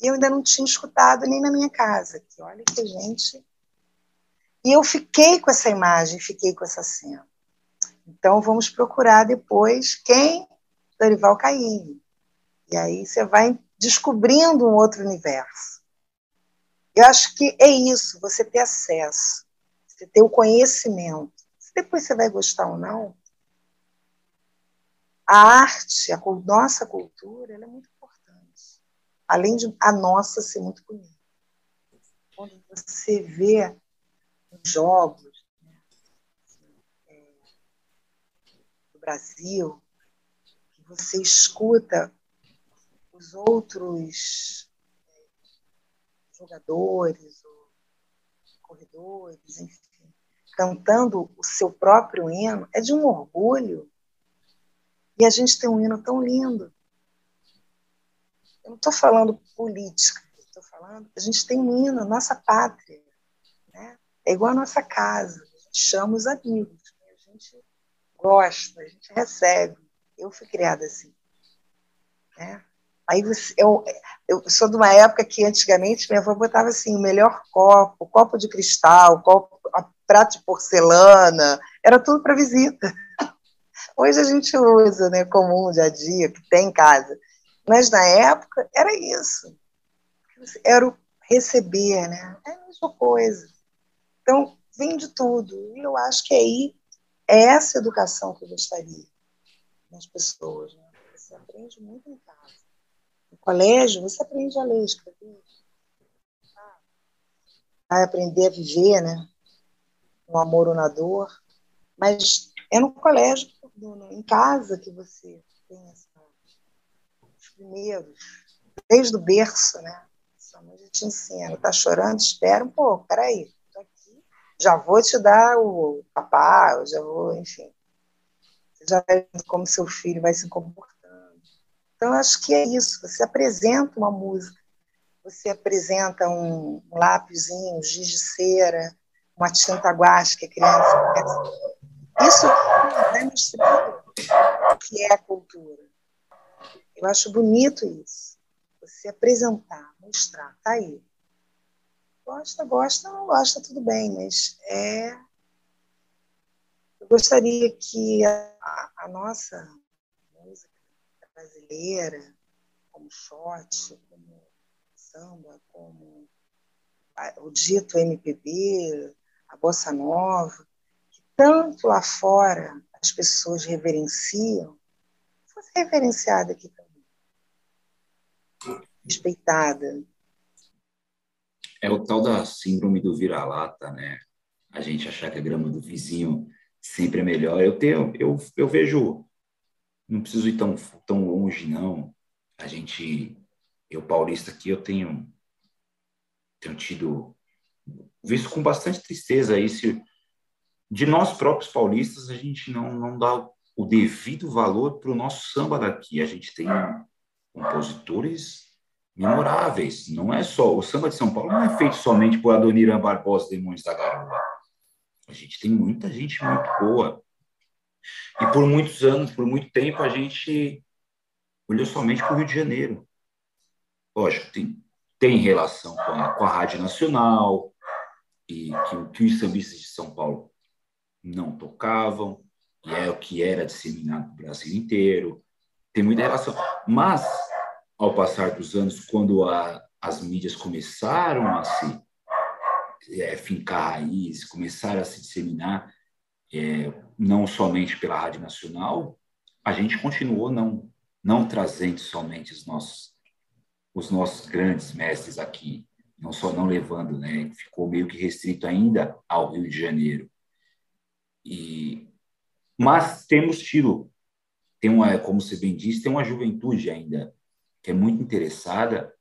E eu ainda não tinha escutado nem na minha casa. Que olha que gente. E eu fiquei com essa imagem, fiquei com essa cena. Então vamos procurar depois quem? Dorival Caymmi. E aí você vai descobrindo um outro universo. Eu acho que é isso, você ter acesso, você ter o conhecimento. Se depois você vai gostar ou não, a arte, a nossa cultura, é muito. Além de a nossa ser muito bonita. Quando você vê os jogos né, é, do Brasil, que você escuta os outros jogadores, corredores, enfim, cantando o seu próprio hino, é de um orgulho. E a gente tem um hino tão lindo. Eu não estou falando política, estou falando. A gente tem um hino, nossa pátria. Né? É igual a nossa casa. A gente chama os amigos. Né? A gente gosta, a gente recebe. Eu fui criada assim. Né? Aí você, eu, eu sou de uma época que antigamente minha avó botava assim, o melhor copo, copo de cristal, copo, prato de porcelana, era tudo para visita. Hoje a gente usa, né, comum, dia a dia, que tem em casa. Mas na época era isso. Era o receber, né? É a mesma coisa. Então, vem de tudo. E eu acho que aí é essa educação que eu gostaria nas pessoas. Né? Você aprende muito em casa colégio, você aprende a ler, escrever. Vai aprender a viver, né? No amor ou na dor. Mas é no colégio, em casa, que você tem essa, primeiros, desde o berço, né? Sua mãe te ensina. Tá chorando? Espera um pouco, peraí. Tô aqui. Já vou te dar o papá, já vou, enfim. Você já vai vendo como seu filho vai se comportar então, acho que é isso. Você apresenta uma música, você apresenta um, um lápisinho, um giz de cera, uma tinta guache que a criança Isso mostrando o que é a cultura. Eu acho bonito isso. Você apresentar, mostrar, tá aí. Gosta, gosta, não gosta, tudo bem, mas é. Eu gostaria que a, a nossa brasileira, como shot, como samba, como o dito MPB, a bossa nova, que tanto lá fora as pessoas reverenciam, fosse reverenciada aqui também. Respeitada.
É o tal da síndrome do vira-lata, né? A gente achar que a grama do vizinho sempre é melhor. Eu tenho, eu, eu vejo, não preciso ir tão, tão longe, não. A gente, eu paulista aqui, eu tenho, tenho tido, visto com bastante tristeza isso, de nós próprios paulistas, a gente não, não dá o devido valor para o nosso samba daqui. A gente tem compositores memoráveis. Não é só o samba de São Paulo não é feito somente por Adoniran Barbosa Demônios da Garoa. A gente tem muita gente muito boa. E por muitos anos, por muito tempo, a gente olhou somente para o Rio de Janeiro. Lógico, tem, tem relação com a, com a Rádio Nacional, e que, que os sambistas de São Paulo não tocavam, e é o que era disseminado no Brasil inteiro. Tem muita relação. Mas, ao passar dos anos, quando a, as mídias começaram a se é, fincar raiz, começaram a se disseminar, é, não somente pela Rádio Nacional, a gente continuou não, não trazendo somente os nossos, os nossos grandes mestres aqui, não só não levando, né? Ficou meio que restrito ainda ao Rio de Janeiro. E mas temos tido, tem uma, como você bem disse, tem uma juventude ainda que é muito interessada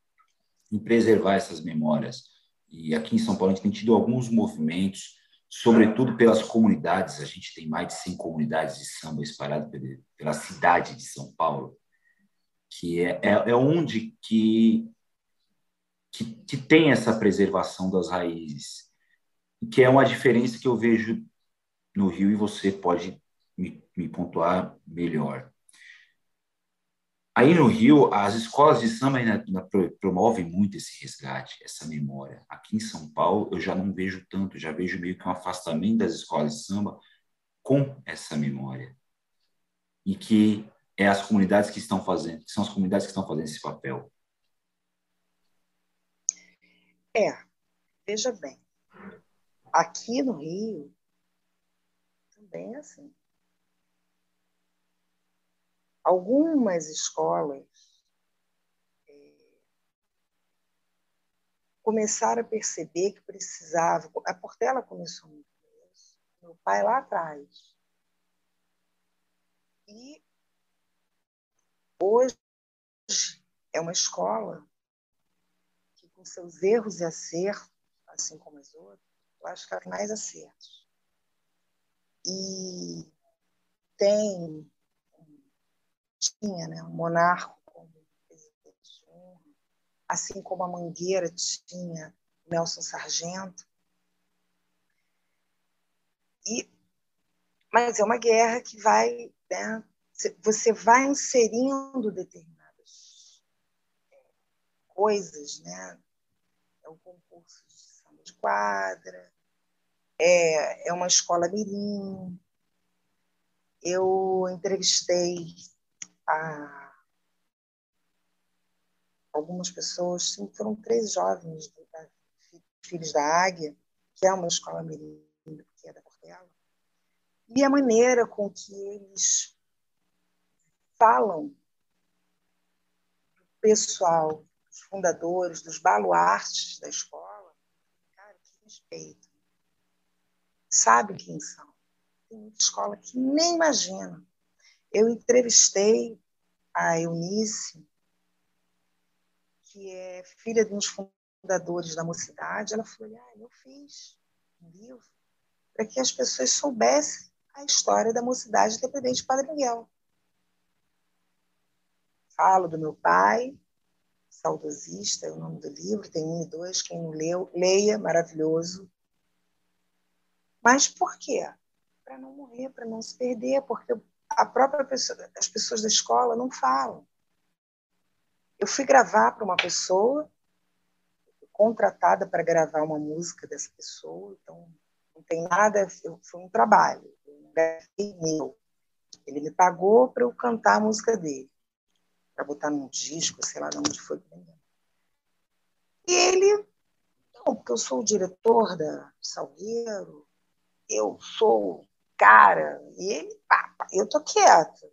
em preservar essas memórias. E aqui em São Paulo a gente tem tido alguns movimentos, sobretudo pelas comunidades. A gente tem mais de 100 comunidades de samba espalhadas pela cidade de São Paulo, que é, é, é onde que, que, que tem essa preservação das raízes, que é uma diferença que eu vejo no Rio e você pode me, me pontuar melhor. Aí no Rio, as escolas de samba ainda, ainda promovem muito esse resgate, essa memória. Aqui em São Paulo, eu já não vejo tanto, já vejo meio que um afastamento das escolas de samba com essa memória. E que é as comunidades que estão fazendo, que são as comunidades que estão fazendo esse papel.
É, veja bem, aqui no Rio também é assim algumas escolas é, começaram a perceber que precisava. A Portela começou muito isso, meu pai lá atrás. E hoje é uma escola que, com seus erros e acertos, assim como as outras, eu acho que é mais acertos. E tem tinha né, um monarca como presidente assim como a Mangueira tinha Nelson Sargento. E, mas é uma guerra que vai, né, você vai inserindo determinadas é, coisas, né? É o concurso de samba de quadra, é, é uma escola mirim. Eu entrevistei a algumas pessoas, foram três jovens da, filhos da Águia, que é uma escola mirim que é da Portela, e a maneira com que eles falam do pessoal, dos fundadores, dos baluartes da escola, cara, que respeito. Sabe quem são. Tem muita escola que nem imagina eu entrevistei a Eunice, que é filha de uns fundadores da mocidade. Ela falou: ah, eu fiz um livro para que as pessoas soubessem a história da mocidade independente de Padre Miguel. Falo do meu pai, saudosista, é o nome do livro, tem um e dois, quem não leu, leia, maravilhoso. Mas por quê? Para não morrer, para não se perder, porque a própria pessoa, as pessoas da escola não falam. Eu fui gravar para uma pessoa, contratada para gravar uma música dessa pessoa, então não tem nada, foi um trabalho, um meu. Ele me pagou para eu cantar a música dele, para botar num disco, sei lá onde foi. E ele, não, porque eu sou o diretor da Salgueiro, eu sou cara, e ele, pá, eu tô quieta.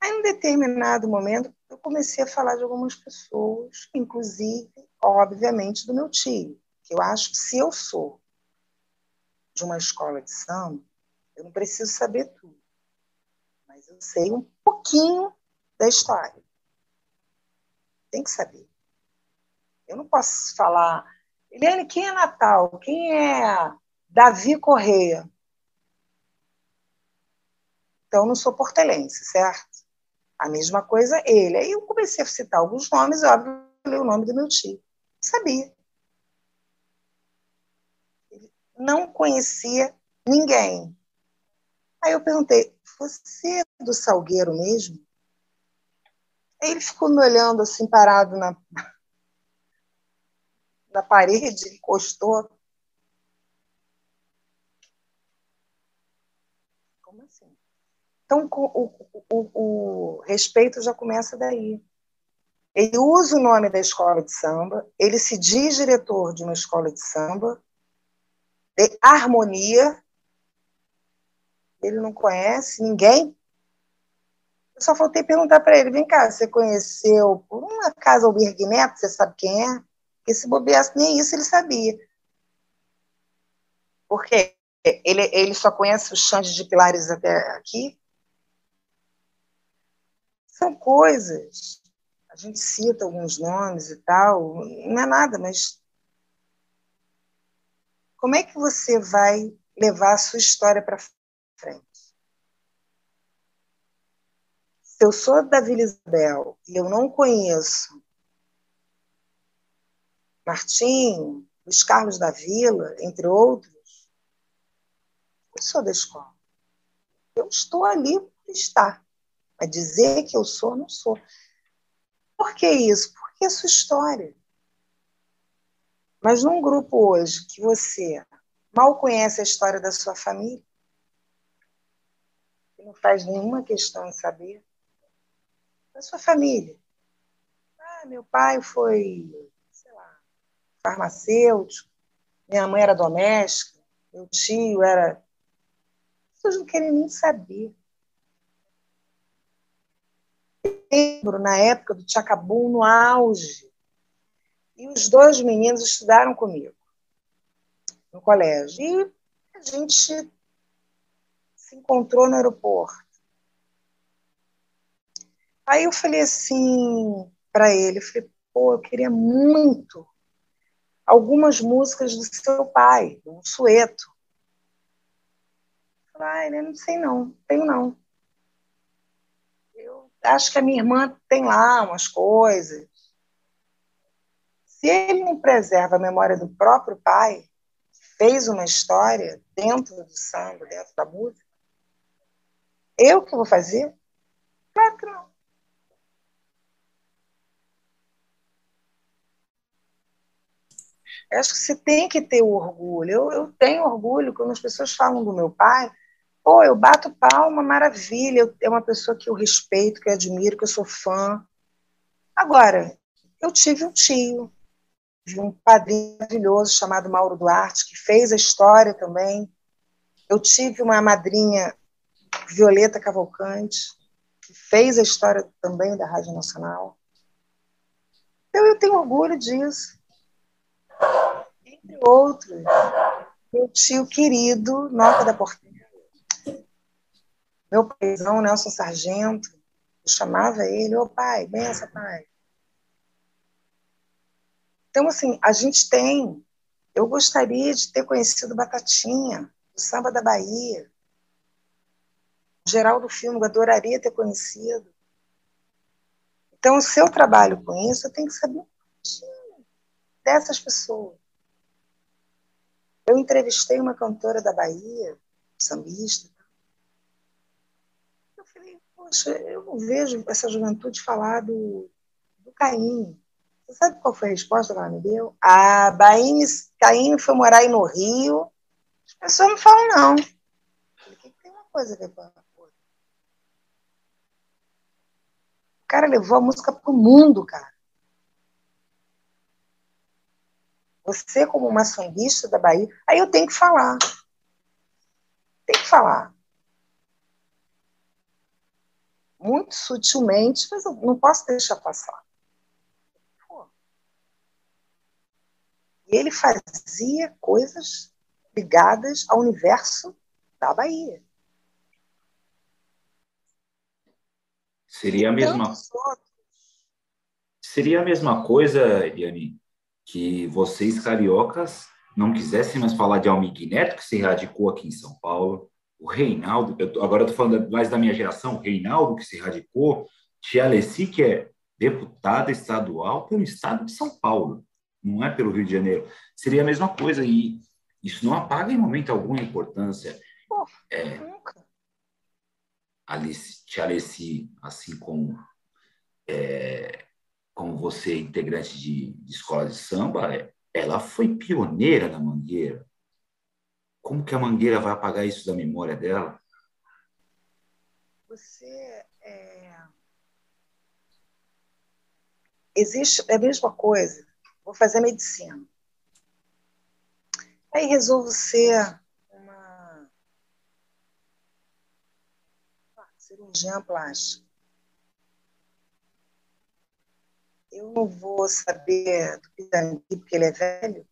Aí, em um determinado momento, eu comecei a falar de algumas pessoas, inclusive, obviamente, do meu tio, que eu acho que se eu sou de uma escola de samba, eu não preciso saber tudo, mas eu sei um pouquinho da história. Tem que saber. Eu não posso falar, Eliane, quem é Natal? Quem é Davi Correia? Então, eu não sou portelense, certo? A mesma coisa ele. Aí eu comecei a citar alguns nomes, óbvio, o nome do meu tio. Sabia. Ele não conhecia ninguém. Aí eu perguntei, você é do Salgueiro mesmo? Aí ele ficou me olhando assim, parado na, na parede, encostou. Como assim? Então, o, o, o, respeito já começa daí. Ele usa o nome da escola de samba, ele se diz diretor de uma escola de samba, de harmonia, ele não conhece ninguém. Eu só faltei perguntar para ele: vem cá, você conheceu por uma casa Albergue Neto, você sabe quem é? Porque se bobeasse nem isso ele sabia. Porque ele, ele só conhece os Xandes de Pilares até aqui, são coisas. A gente cita alguns nomes e tal, não é nada, mas como é que você vai levar a sua história para frente? Se eu sou da Vila Isabel e eu não conheço Martinho, Luiz Carlos da Vila, entre outros, eu sou da escola. Eu estou ali por estar. Mas dizer que eu sou, não sou. Por que isso? Porque é sua história. Mas num grupo hoje que você mal conhece a história da sua família, que não faz nenhuma questão de saber, da sua família. Ah, meu pai foi, sei lá, farmacêutico, minha mãe era doméstica, meu tio era. Pessoas não querem nem saber lembro, na época do Tchacabum, no auge. E os dois meninos estudaram comigo no colégio. E a gente se encontrou no aeroporto. Aí eu falei assim para ele, eu falei, pô, eu queria muito algumas músicas do seu pai, do Sueto. Falei, ah, não sei não, tenho não acho que a minha irmã tem lá umas coisas. Se ele não preserva a memória do próprio pai, que fez uma história dentro do samba, dentro da música, eu que vou fazer? Claro que não. Eu acho que você tem que ter orgulho. Eu, eu tenho orgulho quando as pessoas falam do meu pai Pô, eu bato palma, maravilha. É uma pessoa que eu respeito, que eu admiro, que eu sou fã. Agora, eu tive um tio, de um padrinho maravilhoso chamado Mauro Duarte, que fez a história também. Eu tive uma madrinha, Violeta Cavalcante, que fez a história também da Rádio Nacional. Então, eu tenho orgulho disso. Entre outros, meu tio querido, Nota da Porteira, meu paizão, Nelson Sargento, eu chamava ele, ô oh, pai, benção, pai. Então, assim, a gente tem. Eu gostaria de ter conhecido Batatinha, o samba da Bahia. Geraldo Filme, eu adoraria ter conhecido. Então, se eu trabalho com isso, eu tenho que saber dessas pessoas. Eu entrevistei uma cantora da Bahia, sambista, Poxa, eu não vejo essa juventude falar do, do Caim. Você sabe qual foi a resposta que ela me deu? Ah, Baine, Caim foi morar aí no Rio. As pessoas não falam, não. O que tem uma coisa a ver com a outra? O cara levou a música para o mundo, cara. Você, como uma sambista da Bahia, aí eu tenho que falar. Tem que falar. Muito sutilmente, mas eu não posso deixar passar. E ele fazia coisas ligadas ao universo da Bahia.
Seria a mesma Seria a mesma coisa, Eliane, que vocês cariocas não quisessem mais falar de Almir Neto, que se radicou aqui em São Paulo, o Reinaldo, eu agora estou falando mais da minha geração, o Reinaldo, que se radicou, Tia Alessi, que é deputada estadual pelo estado de São Paulo, não é pelo Rio de Janeiro. Seria a mesma coisa, e isso não apaga em momento algum a importância.
Porra, é, nunca.
Alice, Tia Alessi, assim como, é, como você, integrante de, de escola de samba, é, ela foi pioneira na Mangueira. Como que a Mangueira vai apagar isso da memória dela?
Você é... existe é a mesma coisa. Vou fazer medicina. Aí resolvo ser uma cirurgiã plástica. Eu não vou saber do Pitangui porque ele é velho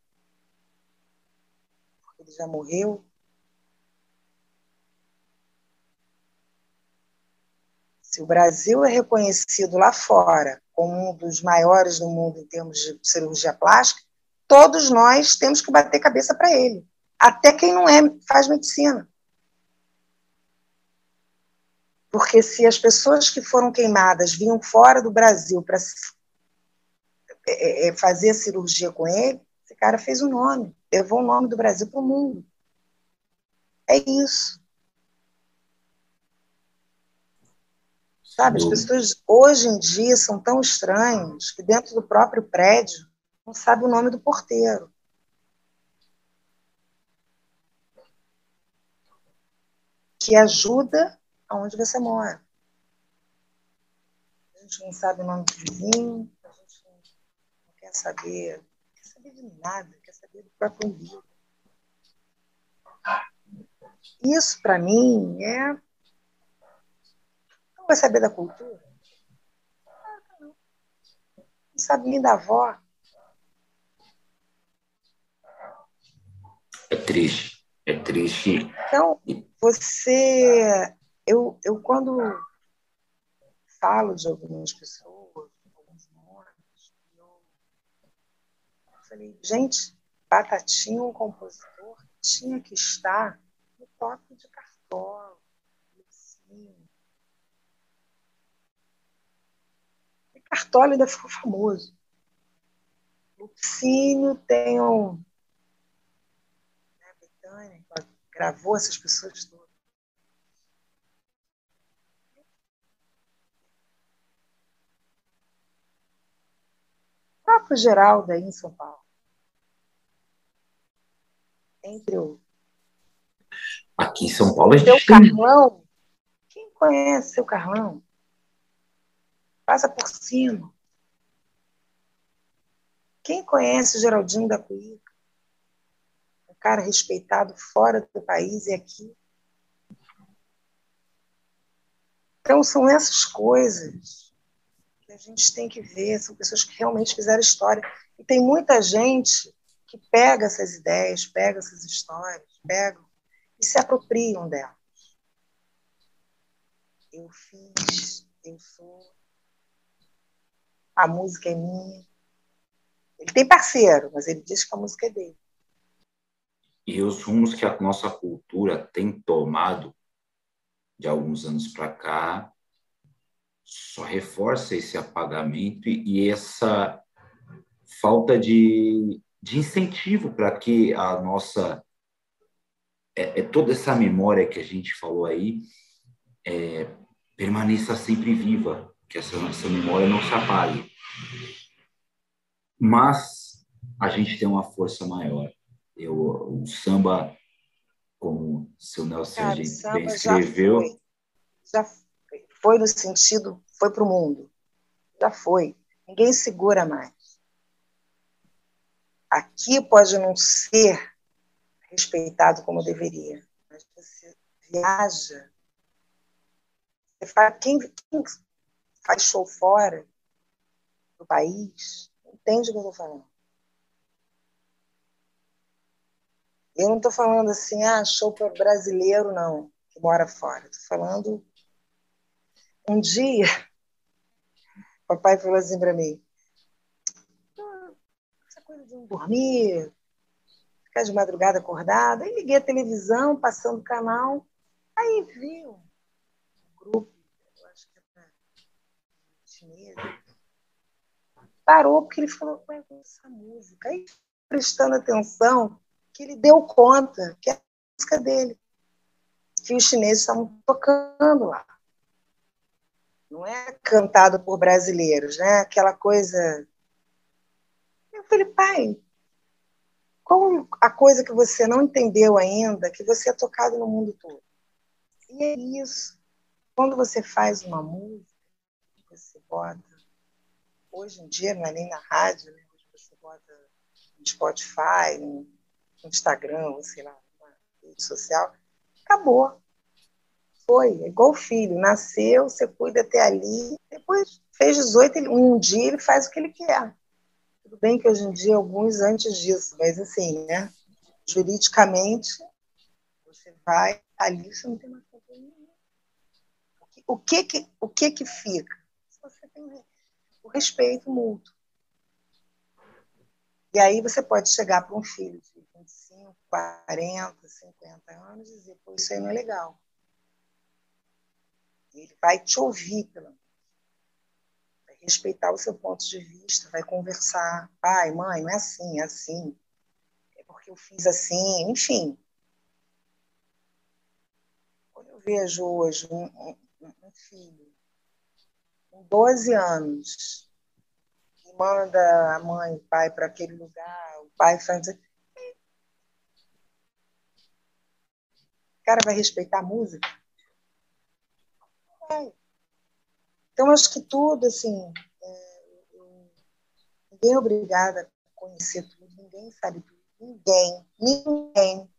ele já morreu. Se o Brasil é reconhecido lá fora como um dos maiores do mundo em termos de cirurgia plástica, todos nós temos que bater cabeça para ele. Até quem não é faz medicina. Porque se as pessoas que foram queimadas vinham fora do Brasil para é, é, fazer a cirurgia com ele, cara fez o um nome levou o nome do Brasil para o mundo. É isso. Sabe, as pessoas hoje em dia são tão estranhas que dentro do próprio prédio não sabe o nome do porteiro. Que ajuda aonde você mora. A gente não sabe o nome do vizinho, a gente não quer saber, saber de nada saber do próprio umbigo. Isso, para mim, é. Não vai saber da cultura? Não sabe nem da avó.
É triste. É triste.
Então, você. Eu, eu quando falo de algumas pessoas, alguns nomes, eu falei, gente, Batatinha, um compositor, tinha que estar no toque de Cartola, Lucinho. E Cartola ainda ficou famoso. Lucínio tem um. Né, Betânia, gravou essas pessoas todas. O Geraldo aí em São Paulo entre o.
Aqui em São Paulo
gente. Seu Carlão. Quem conhece seu Carlão? Passa por cima. Quem conhece o Geraldinho da Cuíca? Um cara respeitado fora do país e aqui. Então, são essas coisas que a gente tem que ver. São pessoas que realmente fizeram história. E tem muita gente que pega essas ideias, pega essas histórias, pegam e se apropriam delas. Eu fiz, eu sou, a música é minha. Ele tem parceiro, mas ele diz que a música é dele.
E os rumos que a nossa cultura tem tomado de alguns anos para cá só reforça esse apagamento e essa falta de de incentivo para que a nossa é, é, toda essa memória que a gente falou aí é, permaneça sempre viva, que essa nossa memória não se apague. Mas a gente tem uma força maior. Eu, o samba, como o seu Nelson Cara, bem escreveu,
já foi. já foi no sentido, foi para o mundo, já foi. Ninguém segura mais. Aqui pode não ser respeitado como deveria, mas você viaja, faz, quem, quem faz show fora do país entende o que eu estou falando. Eu não estou falando assim, ah, show para brasileiro, não, que mora fora. Estou falando. Um dia, papai falou assim para mim: coisa de não dormir, ficar de madrugada acordada. Aí liguei a televisão, passando o canal, aí vi um grupo, eu acho que era chinês, parou porque ele falou: qual é essa música? Aí, prestando atenção, que ele deu conta que é a música dele, que os chineses estavam tocando lá. Não é cantado por brasileiros, né? Aquela coisa. Eu falei, pai, qual a coisa que você não entendeu ainda, que você é tocado no mundo todo? E é isso. Quando você faz uma música, você bota. Hoje em dia, não é nem na rádio, né? Hoje você bota no Spotify, no Instagram, ou sei lá, uma rede social, acabou. Foi, é igual o filho, nasceu, você cuida até ali, depois fez 18, ele, um dia ele faz o que ele quer. Tudo bem que hoje em dia alguns antes disso, mas assim, né? Juridicamente, você vai ali, você não tem mais problema nenhum. O que que, o que que fica? Você tem o respeito mútuo. E aí você pode chegar para um filho de 25, 40, 50 anos e dizer, pô, isso aí não é legal. Ele vai te ouvir, pelo menos. Respeitar o seu ponto de vista, vai conversar. Pai, mãe, não é assim, é assim. É porque eu fiz assim, enfim. Quando eu vejo hoje um, um, um filho com 12 anos que manda a mãe e o pai para aquele lugar, o pai faz cara vai respeitar a música? Vai. Então, acho que tudo, assim, é, ninguém é obrigado a conhecer tudo, ninguém sabe tudo, ninguém, ninguém.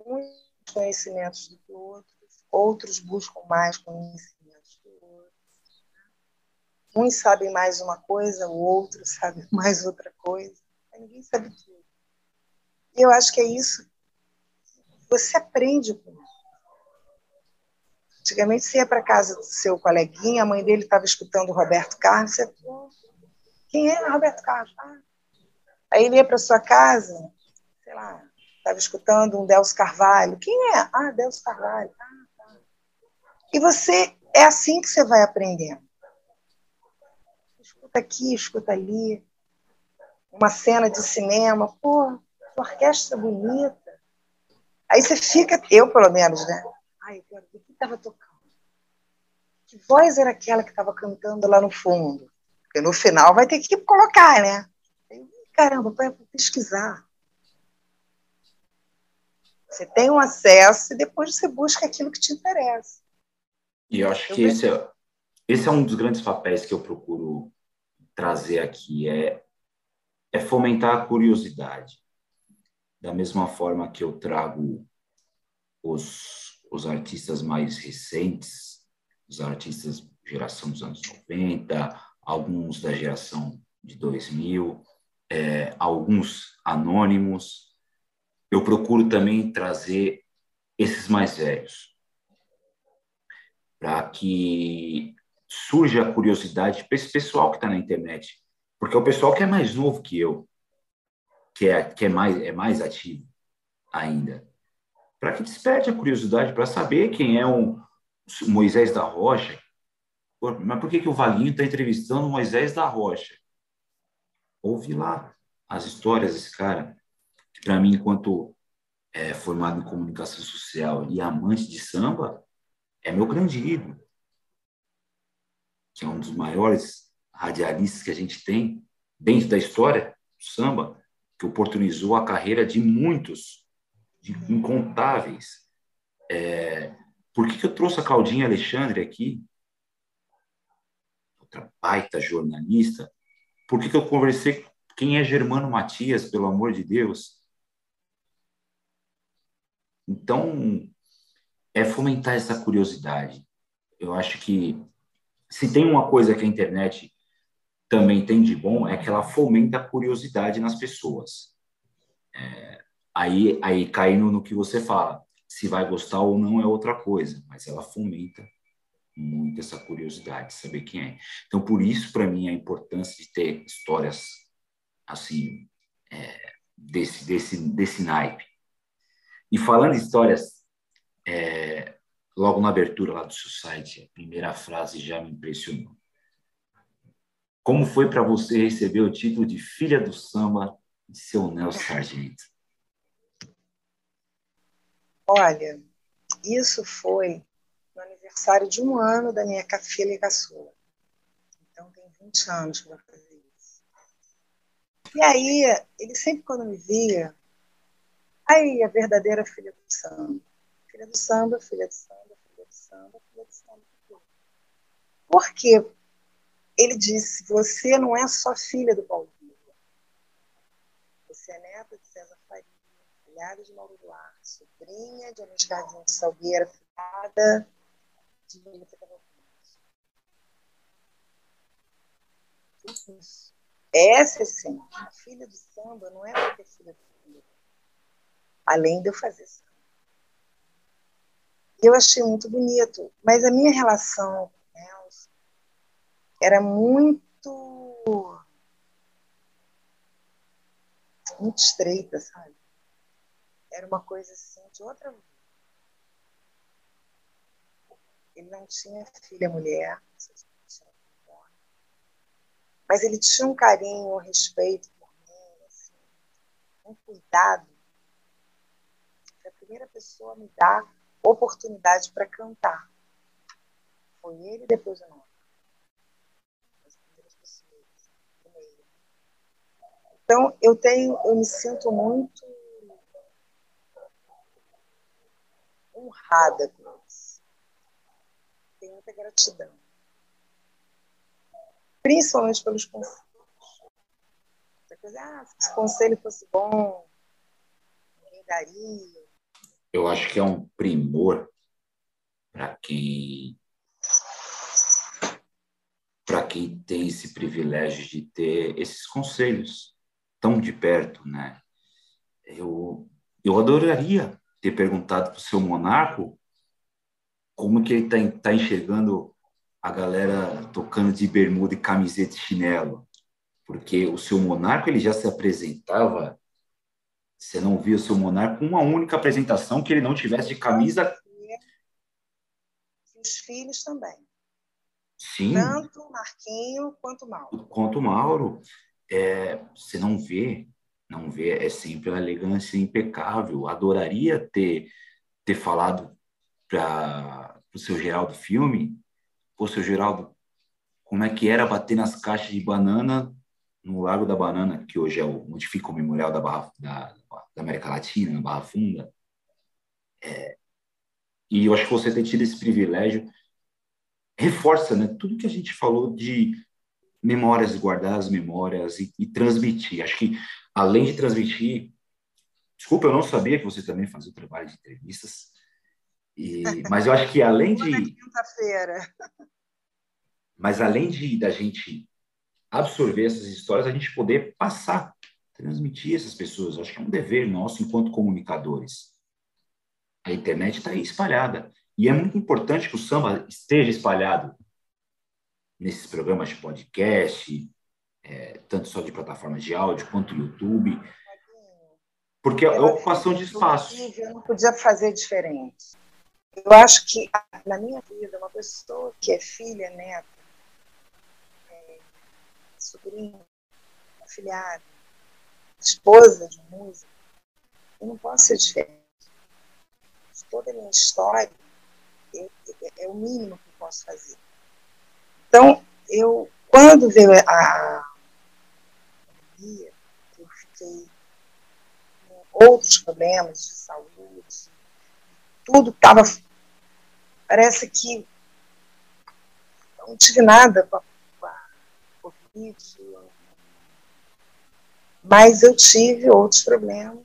Uns conhecimentos do que outros, outros buscam mais conhecimentos que outros. Uns sabem mais uma coisa, o outro sabe mais outra coisa. Ninguém sabe tudo. E eu acho que é isso você aprende com. Antigamente você ia para casa do seu coleguinha, a mãe dele estava escutando o Roberto Carlos, você, quem é Roberto Carlos? Ah. Aí ele ia para sua casa, sei lá, estava escutando um Delcio Carvalho. Quem é? Ah, Delcio Carvalho. Ah, tá. E você, é assim que você vai aprendendo. Escuta aqui, escuta ali. Uma cena de cinema, pô, orquestra bonita. Aí você fica, eu pelo menos, né? Ai, eu quero estava tocando. Que voz era aquela que estava cantando lá no fundo? Porque no final vai ter que colocar, né? Caramba, vai pesquisar. Você tem um acesso e depois você busca aquilo que te interessa.
E eu acho eu que esse é, esse é um dos grandes papéis que eu procuro trazer aqui, é, é fomentar a curiosidade da mesma forma que eu trago os, os artistas mais recentes, os artistas geração dos anos 90, alguns da geração de 2000, é, alguns anônimos. Eu procuro também trazer esses mais velhos, para que surja a curiosidade para esse pessoal que está na internet, porque é o pessoal que é mais novo que eu, que é, que é, mais, é mais ativo ainda, para que desperte a curiosidade para saber quem é o Moisés da Rocha. Mas por que, que o Vaguinho está entrevistando Moisés da Rocha? Ouve lá as histórias desse cara, que para mim, enquanto é, formado em comunicação social e amante de samba, é meu grande ídolo, que é um dos maiores radialistas que a gente tem dentro da história do samba, que oportunizou a carreira de muitos, incontáveis. É, por que, que eu trouxe a Claudinha Alexandre aqui? Outra baita jornalista. Por que, que eu conversei quem é Germano Matias, pelo amor de Deus? Então, é fomentar essa curiosidade. eu acho que se tem uma coisa que a internet também tem de bom é que ela fomenta a curiosidade nas pessoas. É, aí, aí caindo no que você fala, se vai gostar ou não é outra coisa, mas ela fomenta muito essa curiosidade, saber quem é. Então, por isso, para mim, a importância de ter histórias assim, é, desse, desse, desse naipe. E falando em histórias, é, logo na abertura lá do seu site, a primeira frase já me impressionou. Como foi para você receber o título de filha do samba de seu Nelson Sargento?
Olha, isso foi no aniversário de um ano da minha filha e caçula. Então, tem 20 anos que eu vou fazer isso. E aí, ele sempre, quando me via, aí, a verdadeira filha do samba. Filha do samba, filha do samba, filha do samba, filha do samba. Por quê? Ele disse: Você não é só filha do Paulo. Você é neta de filhada de Mauro Duarte, sobrinha de Anis Carlinhos Salgueira, filhada de Melita Cavalcante. Essa, sim, a filha do samba não é porque filha do samba. Além de eu fazer samba. Eu achei muito bonito, mas a minha relação era muito muito estreita, sabe? Era uma coisa assim de outra. Ele não tinha filha mulher, mas ele tinha um carinho, um respeito por mim, assim, um cuidado. Foi a primeira pessoa a me dar oportunidade para cantar. Foi ele depois o nome. Então, eu tenho, eu me sinto muito honrada com isso. Tenho muita gratidão. Principalmente pelos conselhos. Ah, se esse conselho fosse bom, ninguém daria.
Eu acho que é um primor para quem para quem tem esse privilégio de ter esses conselhos tão de perto, né? Eu, eu adoraria ter perguntado para o seu monarco como que ele está tá enxergando a galera tocando de bermuda e camiseta e chinelo, porque o seu monarco ele já se apresentava, você não via o seu monarco com uma única apresentação que ele não tivesse de camisa.
Os filhos também.
Sim.
Tanto Marquinho quanto Mauro.
Quanto Mauro é, você não vê, não vê, é sempre uma elegância impecável. Adoraria ter, ter falado para o seu Geraldo filme, pô, seu Geraldo, como é que era bater nas caixas de banana no Lago da Banana, que hoje é o, fica o memorial da, Barra, da, da América Latina, na Barra Funda. É, e eu acho que você ter tido esse privilégio reforça né, tudo que a gente falou de memórias, guardar as memórias e, e, transmitir. Acho que, além de transmitir, desculpa, eu não sabia que você também fazia o trabalho de entrevistas, e, mas eu acho que além de.
Quinta-feira.
Mas além de da gente absorver essas histórias, a gente poder passar, transmitir essas pessoas. Acho que é um dever nosso enquanto comunicadores. A internet está aí espalhada. E é muito importante que o samba esteja espalhado nesses programas de podcast, é, tanto só de plataformas de áudio quanto YouTube, porque é ocupação de espaço.
Eu não podia fazer diferente. Eu acho que, na minha vida, uma pessoa que é filha, neta, é, sobrinha, afilhada, esposa de um músico, eu não posso ser diferente. Toda a minha história é o mínimo que eu posso fazer. Então, eu, quando veio a pandemia, eu fiquei com outros problemas de saúde, tudo estava. Parece que não tive nada com a, Covid, mas eu tive outros problemas,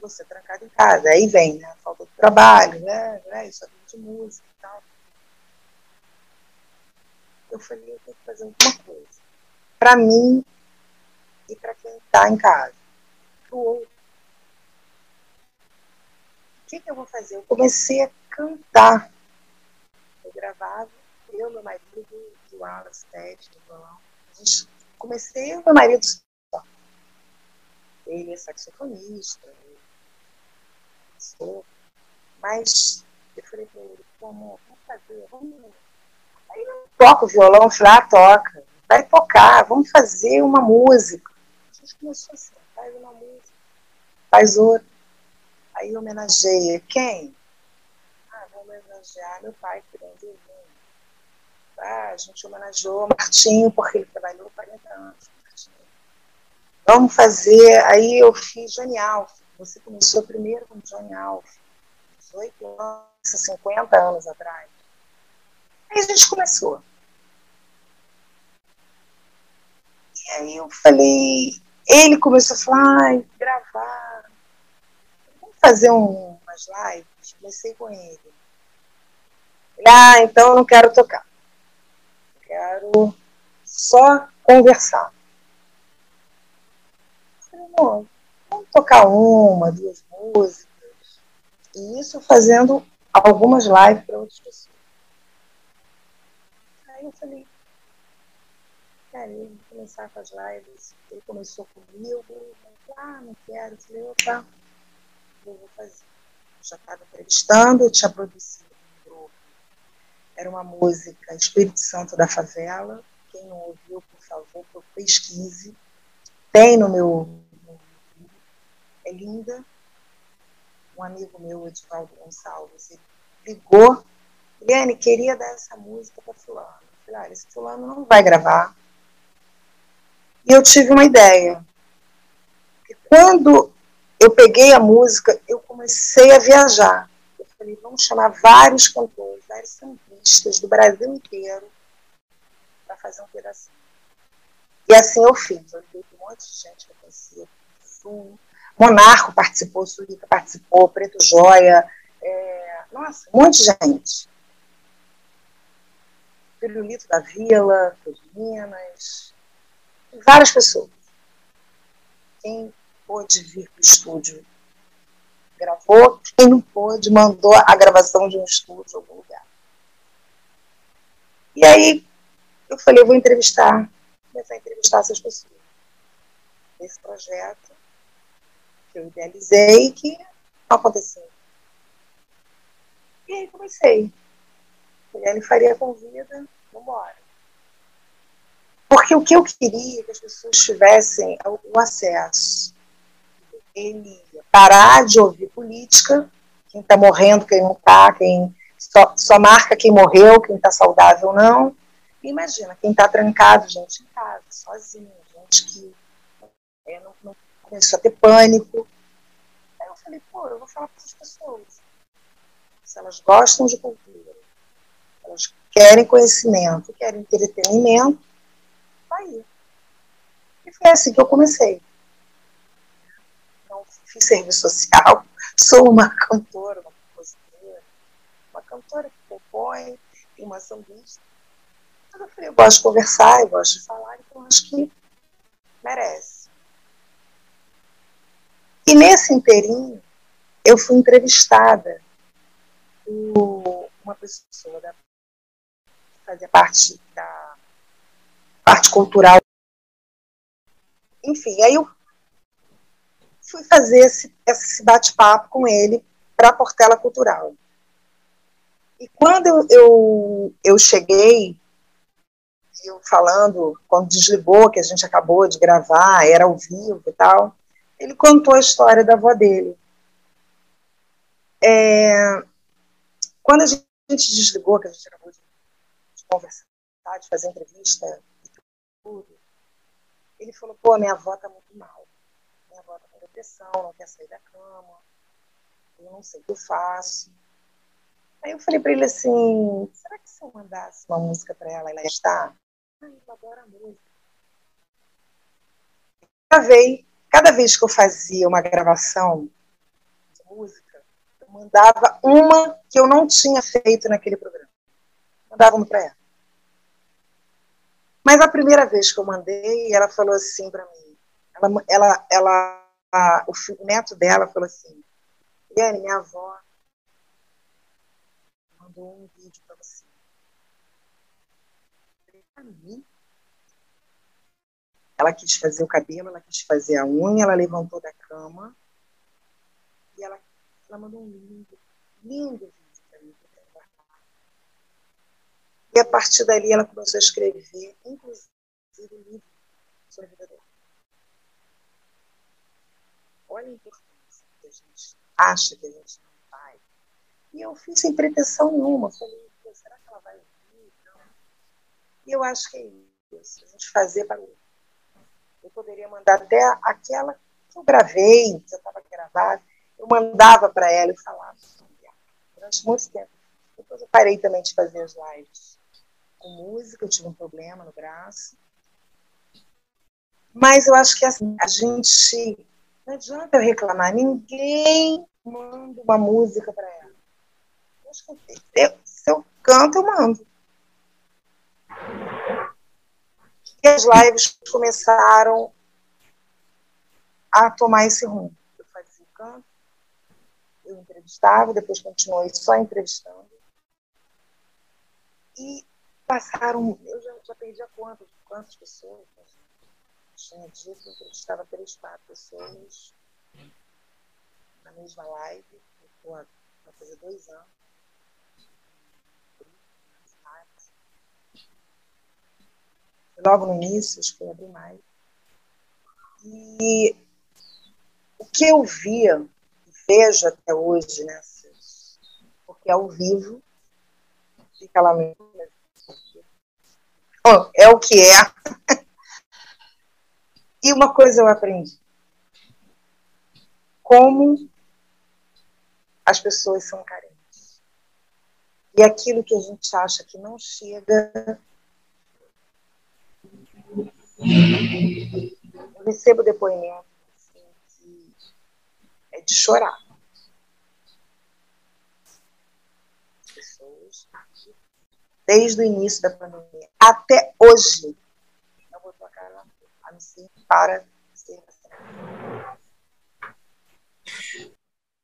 você trancado em casa. Aí vem, né? Falta de trabalho, né? né isso é de música e tal. eu falei, eu tenho que fazer alguma coisa. Para mim quem está em casa. O. O que, que eu vou fazer? Eu comecei a cantar. Eu gravava, eu, meu marido, o Wallace, Ted, do violão. Comecei, meu marido ele é saxofonista, sou. Mas eu falei para ele, como, vamos fazer, vamos. Aí não toca o violão, eu falei, ah, toca, vai tocar, vamos fazer uma música. Gente começou assim, faz uma música, faz outra. Aí homenageia quem? Ah, vou homenagear meu pai, que grande irmão. Ah, a gente homenageou Martinho, porque ele trabalhou 40 anos. Vamos fazer. Aí eu fiz Johnny Alf. Você começou primeiro com Johnny Alf, 18 anos, 50 anos atrás. Aí a gente começou. E aí eu falei, ele começou a falar, gravar. Vamos fazer um, umas lives? Comecei com ele. Ah, então eu não quero tocar. Quero só conversar vamos tocar uma, duas músicas. E isso fazendo algumas lives para outras pessoas. Aí eu falei, vou começar com as lives. Ele começou comigo, ah, não quero. Eu falei, opa, eu vou fazer. Já estava entrevistando, eu tinha produzido um grupo. Era uma música Espírito Santo da Favela. Quem não ouviu, por favor, pesquise. Tem no meu é linda. Um amigo meu, Edivaldo Gonçalves, ele ligou. Eliane, queria dar essa música para fulano. Eu falei, ah, esse fulano não vai gravar. E eu tive uma ideia. E quando eu peguei a música, eu comecei a viajar. Eu falei, vamos chamar vários cantores, vários sambistas do Brasil inteiro para fazer um pedacinho. E assim eu fiz. Eu liguei um monte de gente que eu conhecia Sul, Monarco participou, Sulica participou, Preto Joia, é, nossa, um monte de gente. Pirulito da Vila, de Minas, várias pessoas. Quem pôde vir para o estúdio gravou, quem não pôde mandou a gravação de um estúdio em algum lugar. E aí eu falei, eu vou entrevistar, começar a entrevistar essas pessoas. Esse projeto que eu idealizei que não aconteceu. E aí comecei. Ele faria convida, vamos embora. Porque o que eu queria é que as pessoas tivessem o acesso. Ele parar de ouvir política, quem está morrendo, quem não está, quem só, só marca quem morreu, quem está saudável não. Imagina, quem está trancado, gente em casa, sozinho, gente que é, não, não começou a ter pânico. Aí eu falei, pô, eu vou falar para essas pessoas. Se elas gostam de cultura, elas querem conhecimento, querem entretenimento, tá aí. E foi assim que eu comecei. Então, fiz serviço social, sou uma cantora, uma compositora, uma cantora que compõe, e uma sambista. Então, eu falei, eu gosto de conversar, eu gosto de falar, então acho que merece. E nesse inteirinho, eu fui entrevistada por uma pessoa da, que fazia parte da parte cultural. Enfim, aí eu fui fazer esse, esse bate-papo com ele para a Portela Cultural. E quando eu, eu, eu cheguei, eu falando, quando desligou, que a gente acabou de gravar, era ao vivo e tal, ele contou a história da avó dele. É, quando a gente desligou, que a gente acabou de, conversar, de fazer entrevista tudo, ele falou, pô, minha avó tá muito mal. Minha avó tá com depressão, não quer sair da cama, eu não sei o que eu faço. Aí eu falei para ele assim, será que se eu mandasse uma música para ela, ela ia estar? Ai, eu adoro a música. Gravei cada vez que eu fazia uma gravação de música, eu mandava uma que eu não tinha feito naquele programa. Mandava uma para ela. Mas a primeira vez que eu mandei, ela falou assim para mim, ela, ela, ela a, o neto dela falou assim, Eliane, minha avó mandou um vídeo para você. Para mim, ela quis fazer o cabelo, ela quis fazer a unha, ela levantou da cama e ela, ela mandou um lindo, lindo vídeo para mim. E a partir dali ela começou a escrever, inclusive o livro sobre vida dela. Olha a importância que a gente acha que a gente não faz. E eu fiz sem pretensão nenhuma. Falei, será que ela vai ouvir? Não. E eu acho que é isso. A gente fazer para Eu poderia mandar até aquela que eu gravei, que já estava gravada. Eu mandava para ela e falava. Durante muito tempo. Depois eu parei também de fazer as lives com música, eu tive um problema no braço. Mas eu acho que assim, a gente. Não adianta eu reclamar, ninguém manda uma música para ela. Eu, se eu canto, eu mando. E as lives começaram a tomar esse rumo. Eu fazia canto, eu entrevistava, depois continuei só entrevistando. E passaram, eu já, já perdi a conta de quantas pessoas. Né? Tinha dia que entrevistava três, quatro pessoas na mesma live, vai fazer dois anos. Logo no início, acho que abri mais. E o que eu via, vejo até hoje, né, porque ao vivo, fica lá no é o que é. e uma coisa eu aprendi. Como as pessoas são carentes. E aquilo que a gente acha que não chega. Eu recebo depoimento assim, que é de chorar. Pessoas desde o início da pandemia até hoje, não botou a cara a não para ser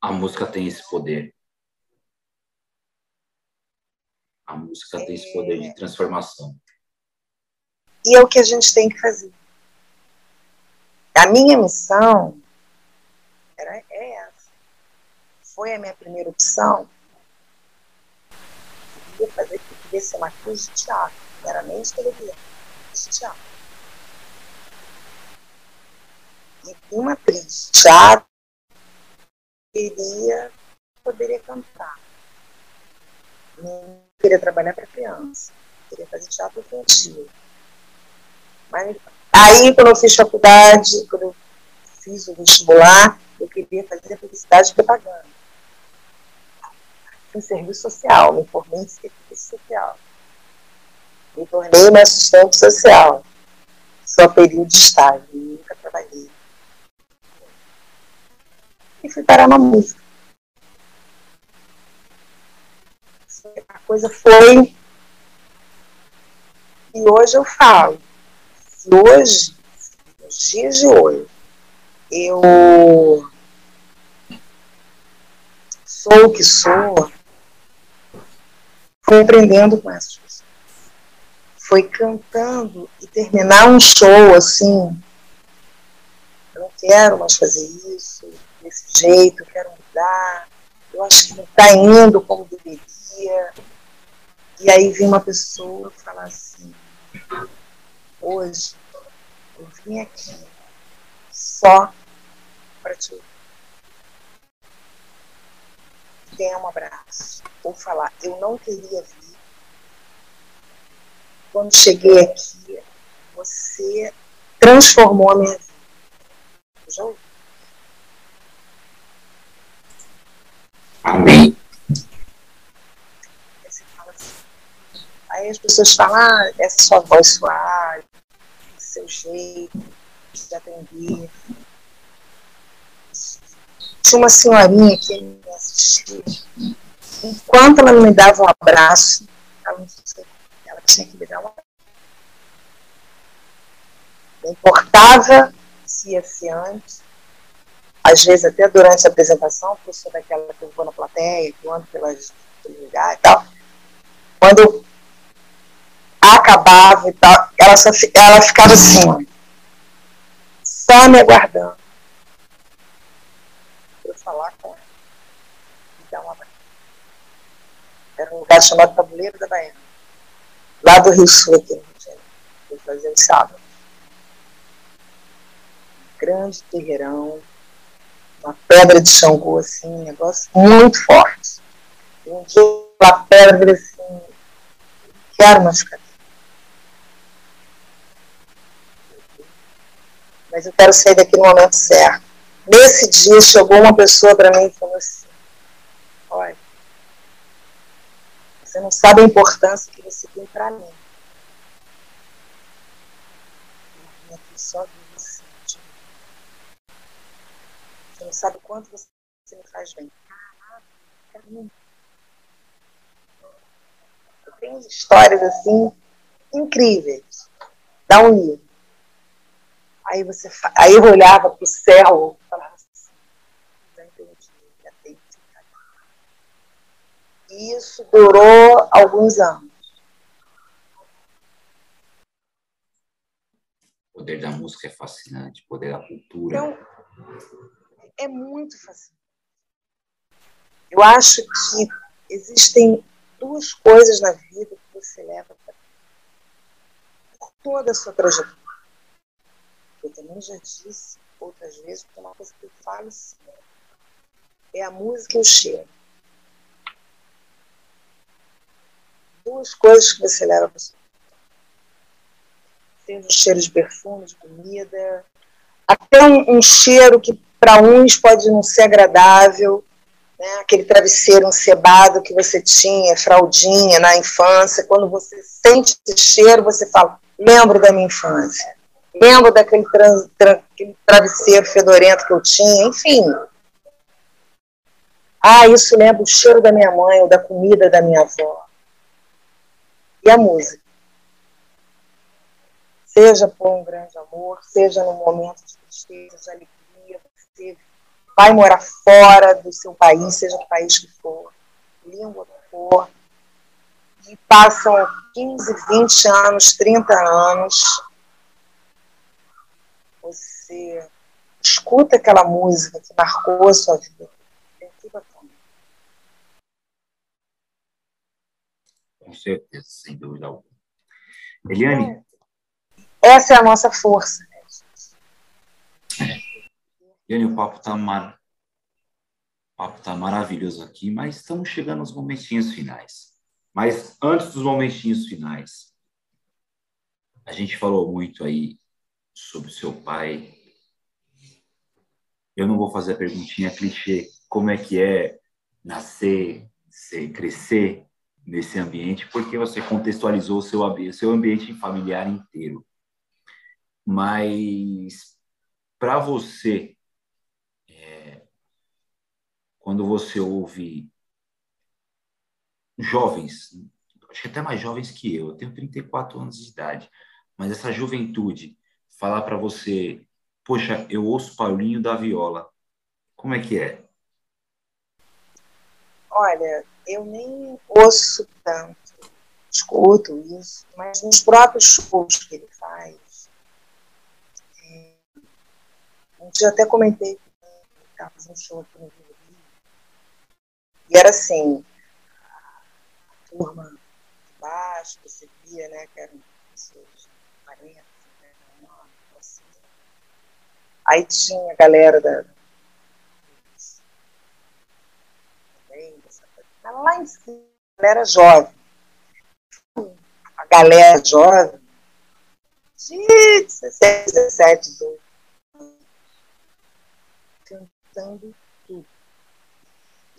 A música tem esse poder. A música é... tem esse poder de é. transformação.
E é o que a gente tem que fazer. A minha missão era é essa. Foi a minha primeira opção. Eu fazer queria ser uma atriz de teatro, de televisão, de teatro. E uma atriz de teatro queria, poderia cantar. Não queria trabalhar para criança, queria fazer teatro infantil. Mas, aí, quando eu fiz faculdade, quando eu fiz o vestibular, eu queria fazer publicidade e propaganda em serviço social, me formei em serviço social. Me tornei uma assistente social, só período de estágio, nunca trabalhei. E fui parar na música. A coisa foi. E hoje eu falo, se hoje, nos dias de hoje, eu sou o que sou, foi aprendendo com essas. Foi cantando e terminar um show assim. Eu não quero mais fazer isso desse jeito, eu quero mudar. Eu acho que não está indo como deveria. E aí vem uma pessoa falar assim: hoje eu vim aqui só para te ouvir. Tenha um abraço ou falar, eu não queria vir. Quando cheguei aqui, você transformou a minha vida. Eu já ouvi.
Amém.
Aí as pessoas falam, ah, essa sua voz suave, seu jeito de atender. Tinha uma senhorinha que me assistia enquanto ela não me dava um abraço, ela, ela tinha que me dar um abraço. Não importava se ia ser antes, às vezes até durante a apresentação, porque eu sou daquela que eu vou na plateia, que eu ando pelas lugares e tal. Quando eu acabava e tal, ela, só, ela ficava assim, só me aguardando. Eu falar com ela. E dar uma Era um lugar chamado Tabuleiro da Baiana. Lá do Rio Sul, aqui no Rio de Janeiro. Eu fazia sábado. Grande terreirão, uma pedra de Xangô, assim, um negócio muito forte. E um dia a pedra, assim, quero mais ficar Mas eu quero sair daqui no momento certo. Nesse dia chegou uma pessoa para mim e falou assim, olha, você não sabe a importância que você tem para mim. Eu aqui só Você não sabe o quanto você me faz bem. Caraca, Eu tenho histórias assim incríveis. Dá um livro. Aí, você, aí eu olhava para o céu e falava assim, já entendi, já tem E isso durou alguns anos.
O poder da música é fascinante, o poder da cultura.
Então, é muito fascinante. Eu acho que existem duas coisas na vida que você leva para toda a sua trajetória. Eu também já disse outras vezes, porque é uma coisa que eu falo sim, é a música e o cheiro. Duas coisas que você leva para sua Seja o cheiro de perfume, de comida, até um, um cheiro que para uns pode não ser agradável, né? aquele travesseiro encebado que você tinha, fraldinha na infância, quando você sente esse cheiro, você fala, lembro da minha infância, lembro daquele trans, tra, travesseiro fedorento que eu tinha, enfim. Ah, isso lembra o cheiro da minha mãe ou da comida da minha avó. E a música. Seja por um grande amor, seja num momento de tristeza, de alegria, você vai morar fora do seu país, seja o país que for, língua que for, e passam 15, 20 anos, 30 anos, você escuta aquela música que marcou a sua vida.
Com certeza, sem dúvida alguma. Eliane?
Essa é a nossa força.
Eliane, o papo está mar... papo tá maravilhoso aqui, mas estamos chegando aos momentinhos finais. Mas antes dos momentinhos finais, a gente falou muito aí sobre seu pai. Eu não vou fazer a perguntinha clichê, como é que é nascer, ser, crescer nesse ambiente, porque você contextualizou o seu, seu ambiente familiar inteiro. Mas para você, quando você ouve jovens, acho que até mais jovens que eu, eu tenho 34 anos de idade, mas essa juventude falar para você, poxa, eu ouço Paulinho da Viola, como é que é?
Olha, eu nem ouço tanto, escuto isso, mas nos próprios shows que ele faz, é, um dia até comentei que fazendo um show aqui no Rio e era assim, a turma de baixo, você via, né, que eram pessoas 40, né, assim. Aí tinha a galera da. Lá em cima, a galera jovem. A galera jovem, de 16, 17, 18 cantando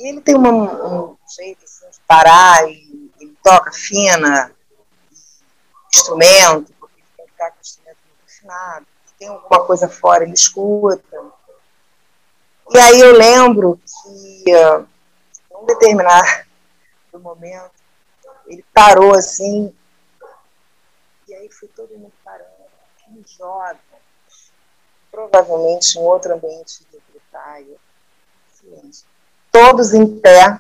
e ele tem uma, um jeito assim, de parar e ele toca fina, instrumento, porque ele tem que ficar com o instrumento muito afinado. Tem alguma coisa fora, ele escuta. E aí eu lembro que, uh, um determinado momento, ele parou assim, e aí foi todo mundo parando. aqueles jovens, provavelmente em outro ambiente de silêncio, todos em pé,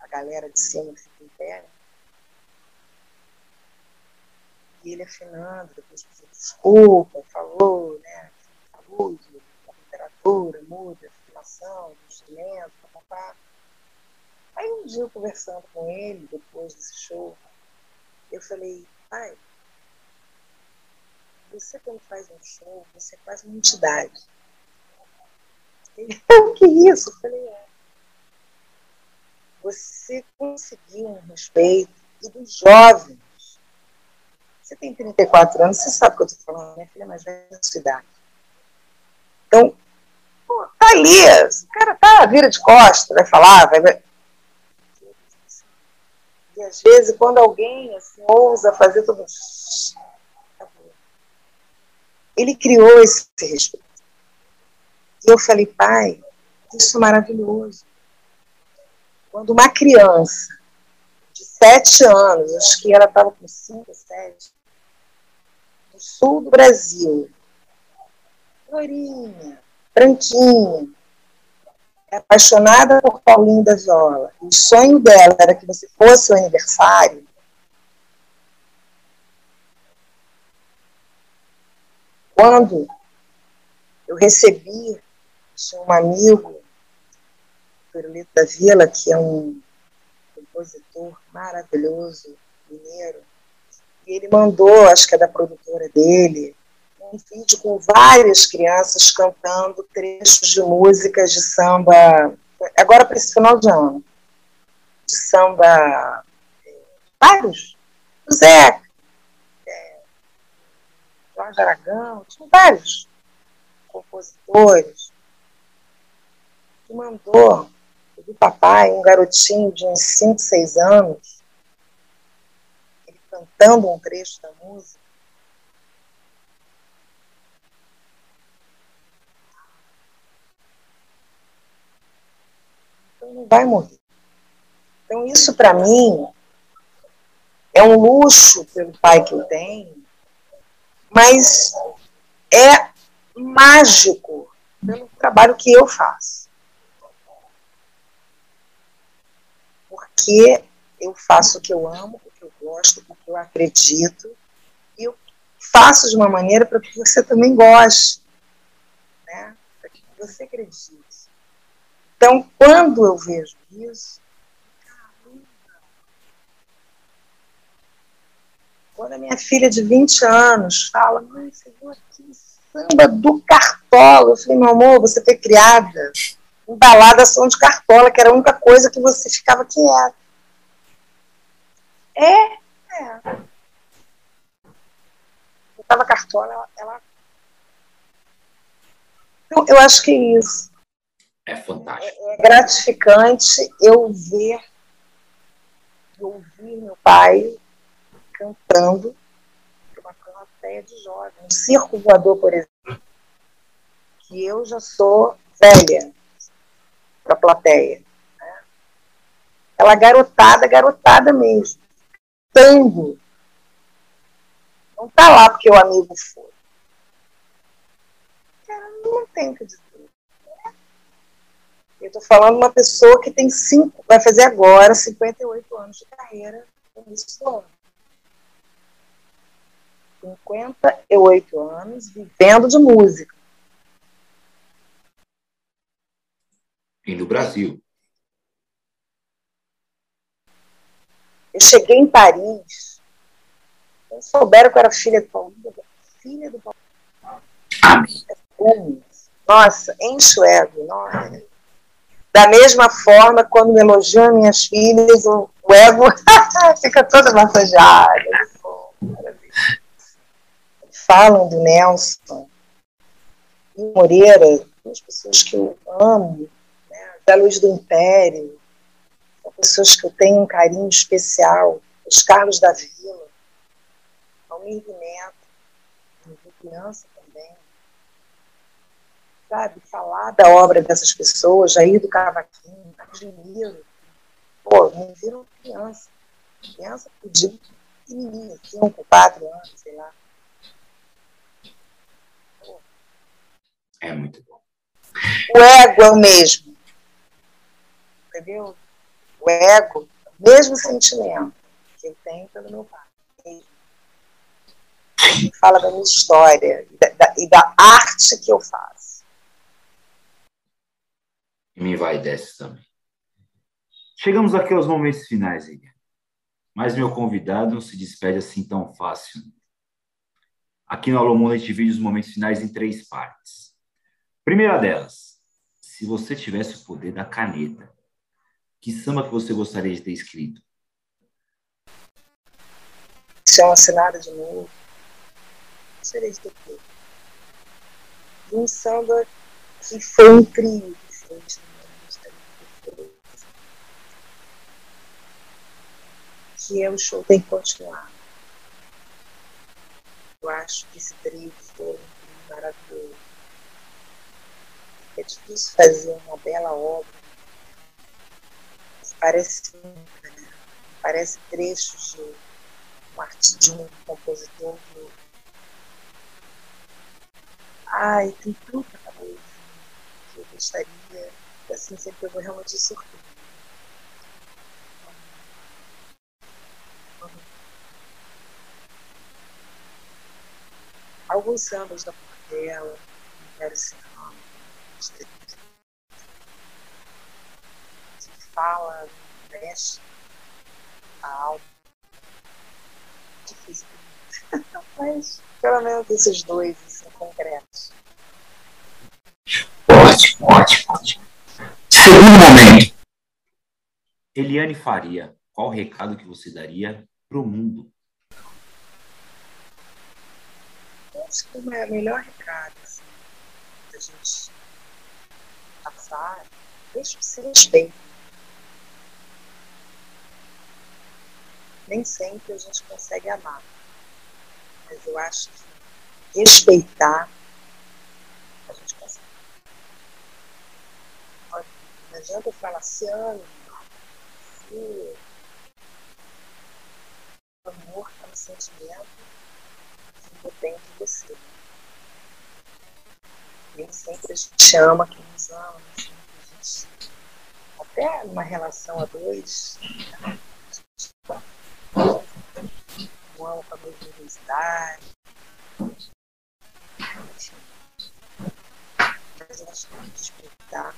a galera de cima fica em pé, e ele afinando, depois pediu desculpa, falou, né, saúde, a temperatura muda, afinação do instrumento, papapá. Aí um dia eu conversando com ele, depois desse show, eu falei, pai, você quando faz um show, você faz uma entidade. Ele, o que é isso? Eu falei, é. Você conseguiu um respeito e dos jovens. Você tem 34 anos, você sabe o que eu estou falando, minha filha é mais velha sua idade. Então, tá ali, o cara tá, vira de costas, vai falar, vai, e às vezes, quando alguém assim, ousa fazer tudo. Ele criou esse respeito. E eu falei, pai, isso é maravilhoso. Quando uma criança de sete anos, acho que ela estava com cinco, sete, do sul do Brasil, loirinha, branquinha, apaixonada por Paulinho da Viola, o sonho dela era que você fosse o aniversário, quando eu recebi tinha um amigo, Perolito da Vila, que é um compositor maravilhoso, mineiro, e ele mandou, acho que é da produtora dele, um vídeo com várias crianças cantando trechos de músicas de samba, agora para esse final de ano, de samba, vários, o Zé, é, Jorge Aragão, tinha vários compositores, que mandou do papai, um garotinho de uns 5, 6 anos, ele cantando um trecho da música, não vai morrer. Então, isso para mim é um luxo pelo pai que eu tenho, mas é mágico pelo trabalho que eu faço. Porque eu faço o que eu amo, o que eu gosto, o que eu acredito, e eu faço de uma maneira para que você também goste, né? para que você acredite. Então, quando eu vejo isso, quando a minha filha de 20 anos fala, mãe, você viu aqui samba do Cartola? Eu falei, meu amor, você foi criada embalada som de Cartola, que era a única coisa que você ficava quieta. É, é. Eu tava Cartola, ela, ela... Então, eu acho que é isso
é fantástico.
É, é gratificante eu ver, ouvir meu pai cantando uma plateia de jovens. Um circo voador, por exemplo, que eu já sou velha para a plateia. Né? Ela garotada, garotada mesmo, cantando. Não está lá porque o amigo foi. Cara, não tem o que dizer. Eu estou falando uma pessoa que tem cinco, vai fazer agora 58 anos de carreira no início do ano. 58 anos vivendo de música.
E no Brasil.
Eu cheguei em Paris. Não souberam que eu era filha do Paulinho. Filha do Paulinho. Nossa, enche o ego. Nossa. Da mesma forma, quando me elogiam minhas filhas, o, ego fica todo massageado. Falam do Nelson e Moreira, duas pessoas que eu amo, né, da Luz do Império, são pessoas que eu tenho um carinho especial, os Carlos da Vila, Almir Neto, criança sabe, falar da obra dessas pessoas, Jair do Cavaquinho, admiro. Pô, me viram criança. Criança, pequenininho, tinha com quatro anos, sei lá.
É muito bom.
O ego é o mesmo. Entendeu? O ego, o mesmo sentimento que eu tenho pelo meu pai. Fala da minha história e da, e da arte que eu faço.
E me vai desse também. Chegamos aqui aos momentos finais, Eliane. Mas meu convidado não se despede assim tão fácil. Aqui no Alô a gente divide os momentos finais em três partes. Primeira delas, se você tivesse o poder da caneta, que samba que você gostaria de ter escrito?
Chama assinada de novo. Gostaria de ter feito. Um samba que foi incrível, que é o show tem que continuar. Eu acho que esse trio foi maravilhoso. É difícil fazer uma bela obra. Parece, né? parece trechos de de um compositor do... Ai, tem tudo na cabeça que eu gostaria, assim, sempre eu vou realmente surpreender. Alguns sambas da Portela, não quero citar nome, que fala, mexe a alma. Difícil. Mas, pelo menos esses dois são concretos.
Ótimo, ótimo, ótimo. Segundo momento. Eliane Faria, qual o recado que você daria para o mundo?
Acho que o melhor recado assim, da gente passar deixa o se respeito. Nem sempre a gente consegue amar, mas eu acho que respeitar a gente consegue. Não adianta eu falar assim, ah, se amor é um sentimento depende de você. Nem sempre a gente ama quem nos ama, a gente. Até numa relação a dois, né? não ama com a mesma intensidade. Mas eu acho que respeitar.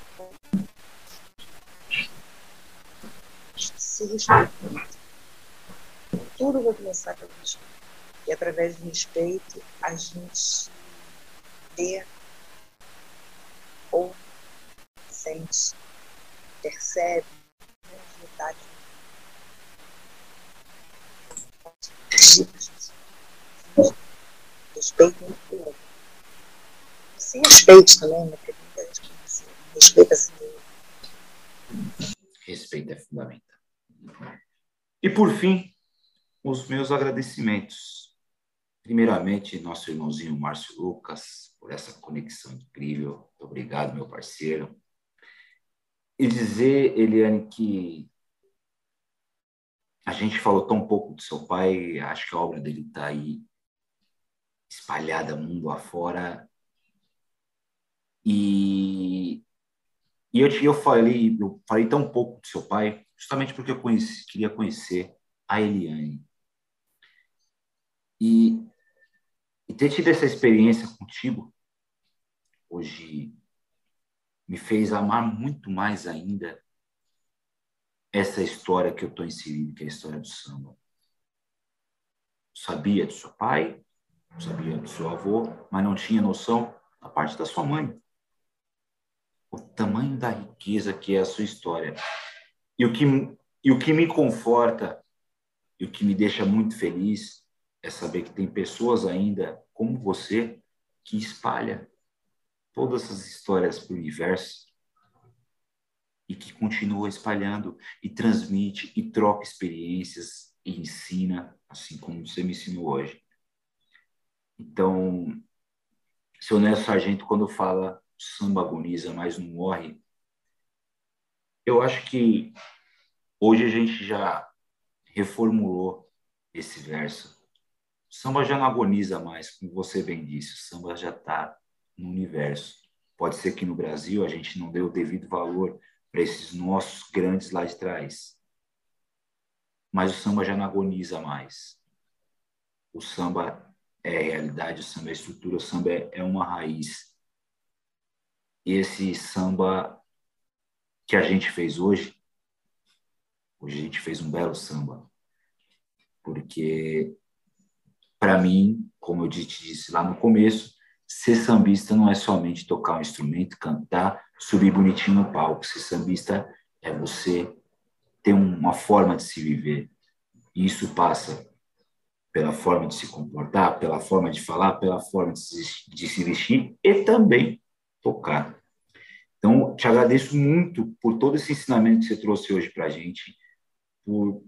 Se respeitar. Tudo vai começar pelo respeito. E através do respeito, a gente vê ou sente, percebe a Respeito muito pelo outro. Se respeite também, né? Porque muita gente respeita assim.
Respeito é fundamental. E por fim, os meus agradecimentos Primeiramente, nosso irmãozinho Márcio Lucas, por essa conexão incrível. Muito obrigado, meu parceiro. E dizer, Eliane, que a gente falou tão pouco do seu pai, acho que a obra dele está aí espalhada mundo afora. E, e eu, eu, falei, eu falei tão pouco do seu pai, justamente porque eu conheci, queria conhecer a Eliane. E e ter tido essa experiência contigo hoje me fez amar muito mais ainda essa história que eu estou inserido, que é a história do samba. Sabia do seu pai, sabia do seu avô, mas não tinha noção da parte da sua mãe. O tamanho da riqueza que é a sua história. E o que, e o que me conforta e o que me deixa muito feliz é saber que tem pessoas ainda como você que espalha todas essas histórias para o universo e que continua espalhando e transmite e troca experiências e ensina, assim como você me ensinou hoje. Então, seu Nelson Sargento, quando fala samba agoniza, mas não morre, eu acho que hoje a gente já reformulou esse verso. Samba já não agoniza mais, como você bem disse, o samba já está no universo. Pode ser que no Brasil a gente não dê o devido valor para esses nossos grandes lá de trás. Mas o samba já não agoniza mais. O samba é realidade, o samba é estrutura, o samba é, é uma raiz. E esse samba que a gente fez hoje, hoje a gente fez um belo samba, porque para mim, como eu te disse lá no começo, ser sambista não é somente tocar um instrumento, cantar, subir bonitinho no palco. Ser sambista é você ter uma forma de se viver. E isso passa pela forma de se comportar, pela forma de falar, pela forma de se, de se vestir e também tocar. Então, te agradeço muito por todo esse ensinamento que você trouxe hoje para a gente, por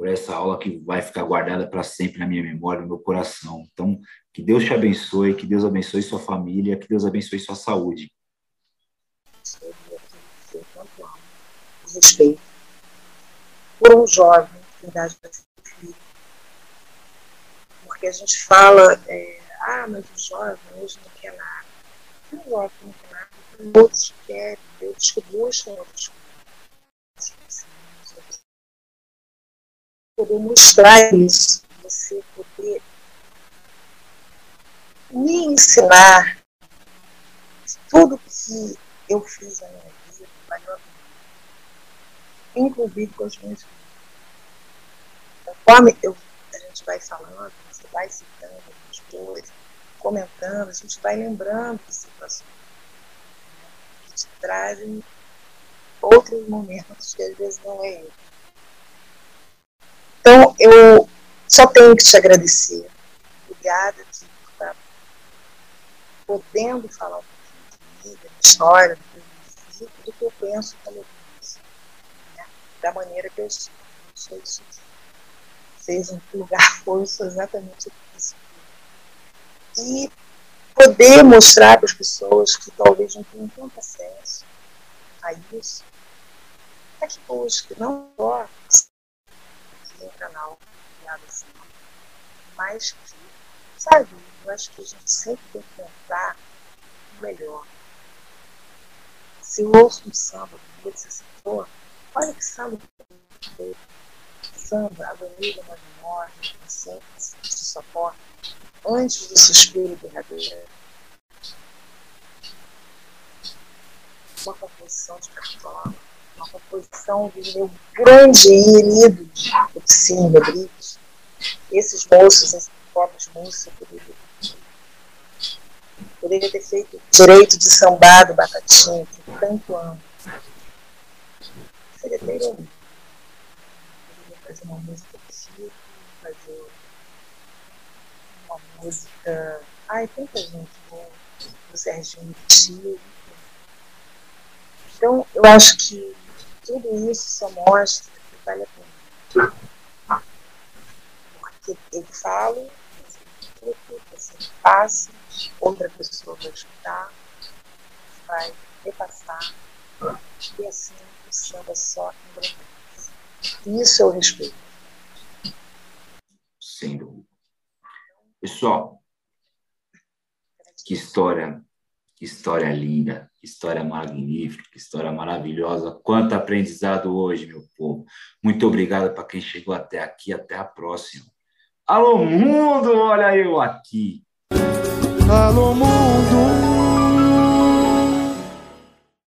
por essa aula que vai ficar guardada para sempre na minha memória, no meu coração. Então, que Deus te abençoe, que Deus abençoe sua família, que Deus abençoe sua saúde.
Respeito por um jovem, verdade, porque a gente fala, é, ah, mas o jovem hoje não quer nada. O jovem não quer nada, outros querem, outros que buscam outras coisas poder mostrar isso, você poder me ensinar tudo que eu fiz na minha vida, inclusive com os meus filhos. Conforme eu, a gente vai falando, você vai citando as coisas, comentando, a gente vai lembrando de situações que te trazem outros momentos que às vezes não é eu. Então, eu só tenho que te agradecer. Obrigada de estar podendo falar um pouquinho de mim, da minha história, do que eu vivi, do que eu penso eu penso. Né? Da maneira que eu sou. Eu sou isso aqui. Seja em que lugar for, eu sou exatamente isso. E poder mostrar para as pessoas que talvez não tenham tanto acesso a isso, é que busque, não só canal criado assim. Mas que, sabe, eu acho que a gente sempre tem que tentar o melhor. Se eu ouço um samba, como você citou, olha que samba que Samba, Avenida Magnólia, sempre sua porta, antes do suspiro derradeiro. Uma composição de cartola uma composição do meu grande querido Oficínio Rodrigues. Esses moços, esses pobres moços, eu poderia, ter feito direito de sambar do Batatinha, que tanto amo. Seria bem lindo. Poderia fazer uma música Chico, fazer uma música. Ai, tanta gente boa. Do Serginho Tio. Então, eu acho que tudo isso só mostra que vale a pena. Porque eu falo, você passa, outra pessoa vai escutar, vai repassar, e assim o samba só engrandece. Isso eu respeito.
Sem dúvida. Pessoal, que história que história linda, que história magnífica, que história maravilhosa. Quanto aprendizado hoje, meu povo. Muito obrigado para quem chegou até aqui. Até a próxima. Alô, mundo! Olha eu aqui. Alô, mundo!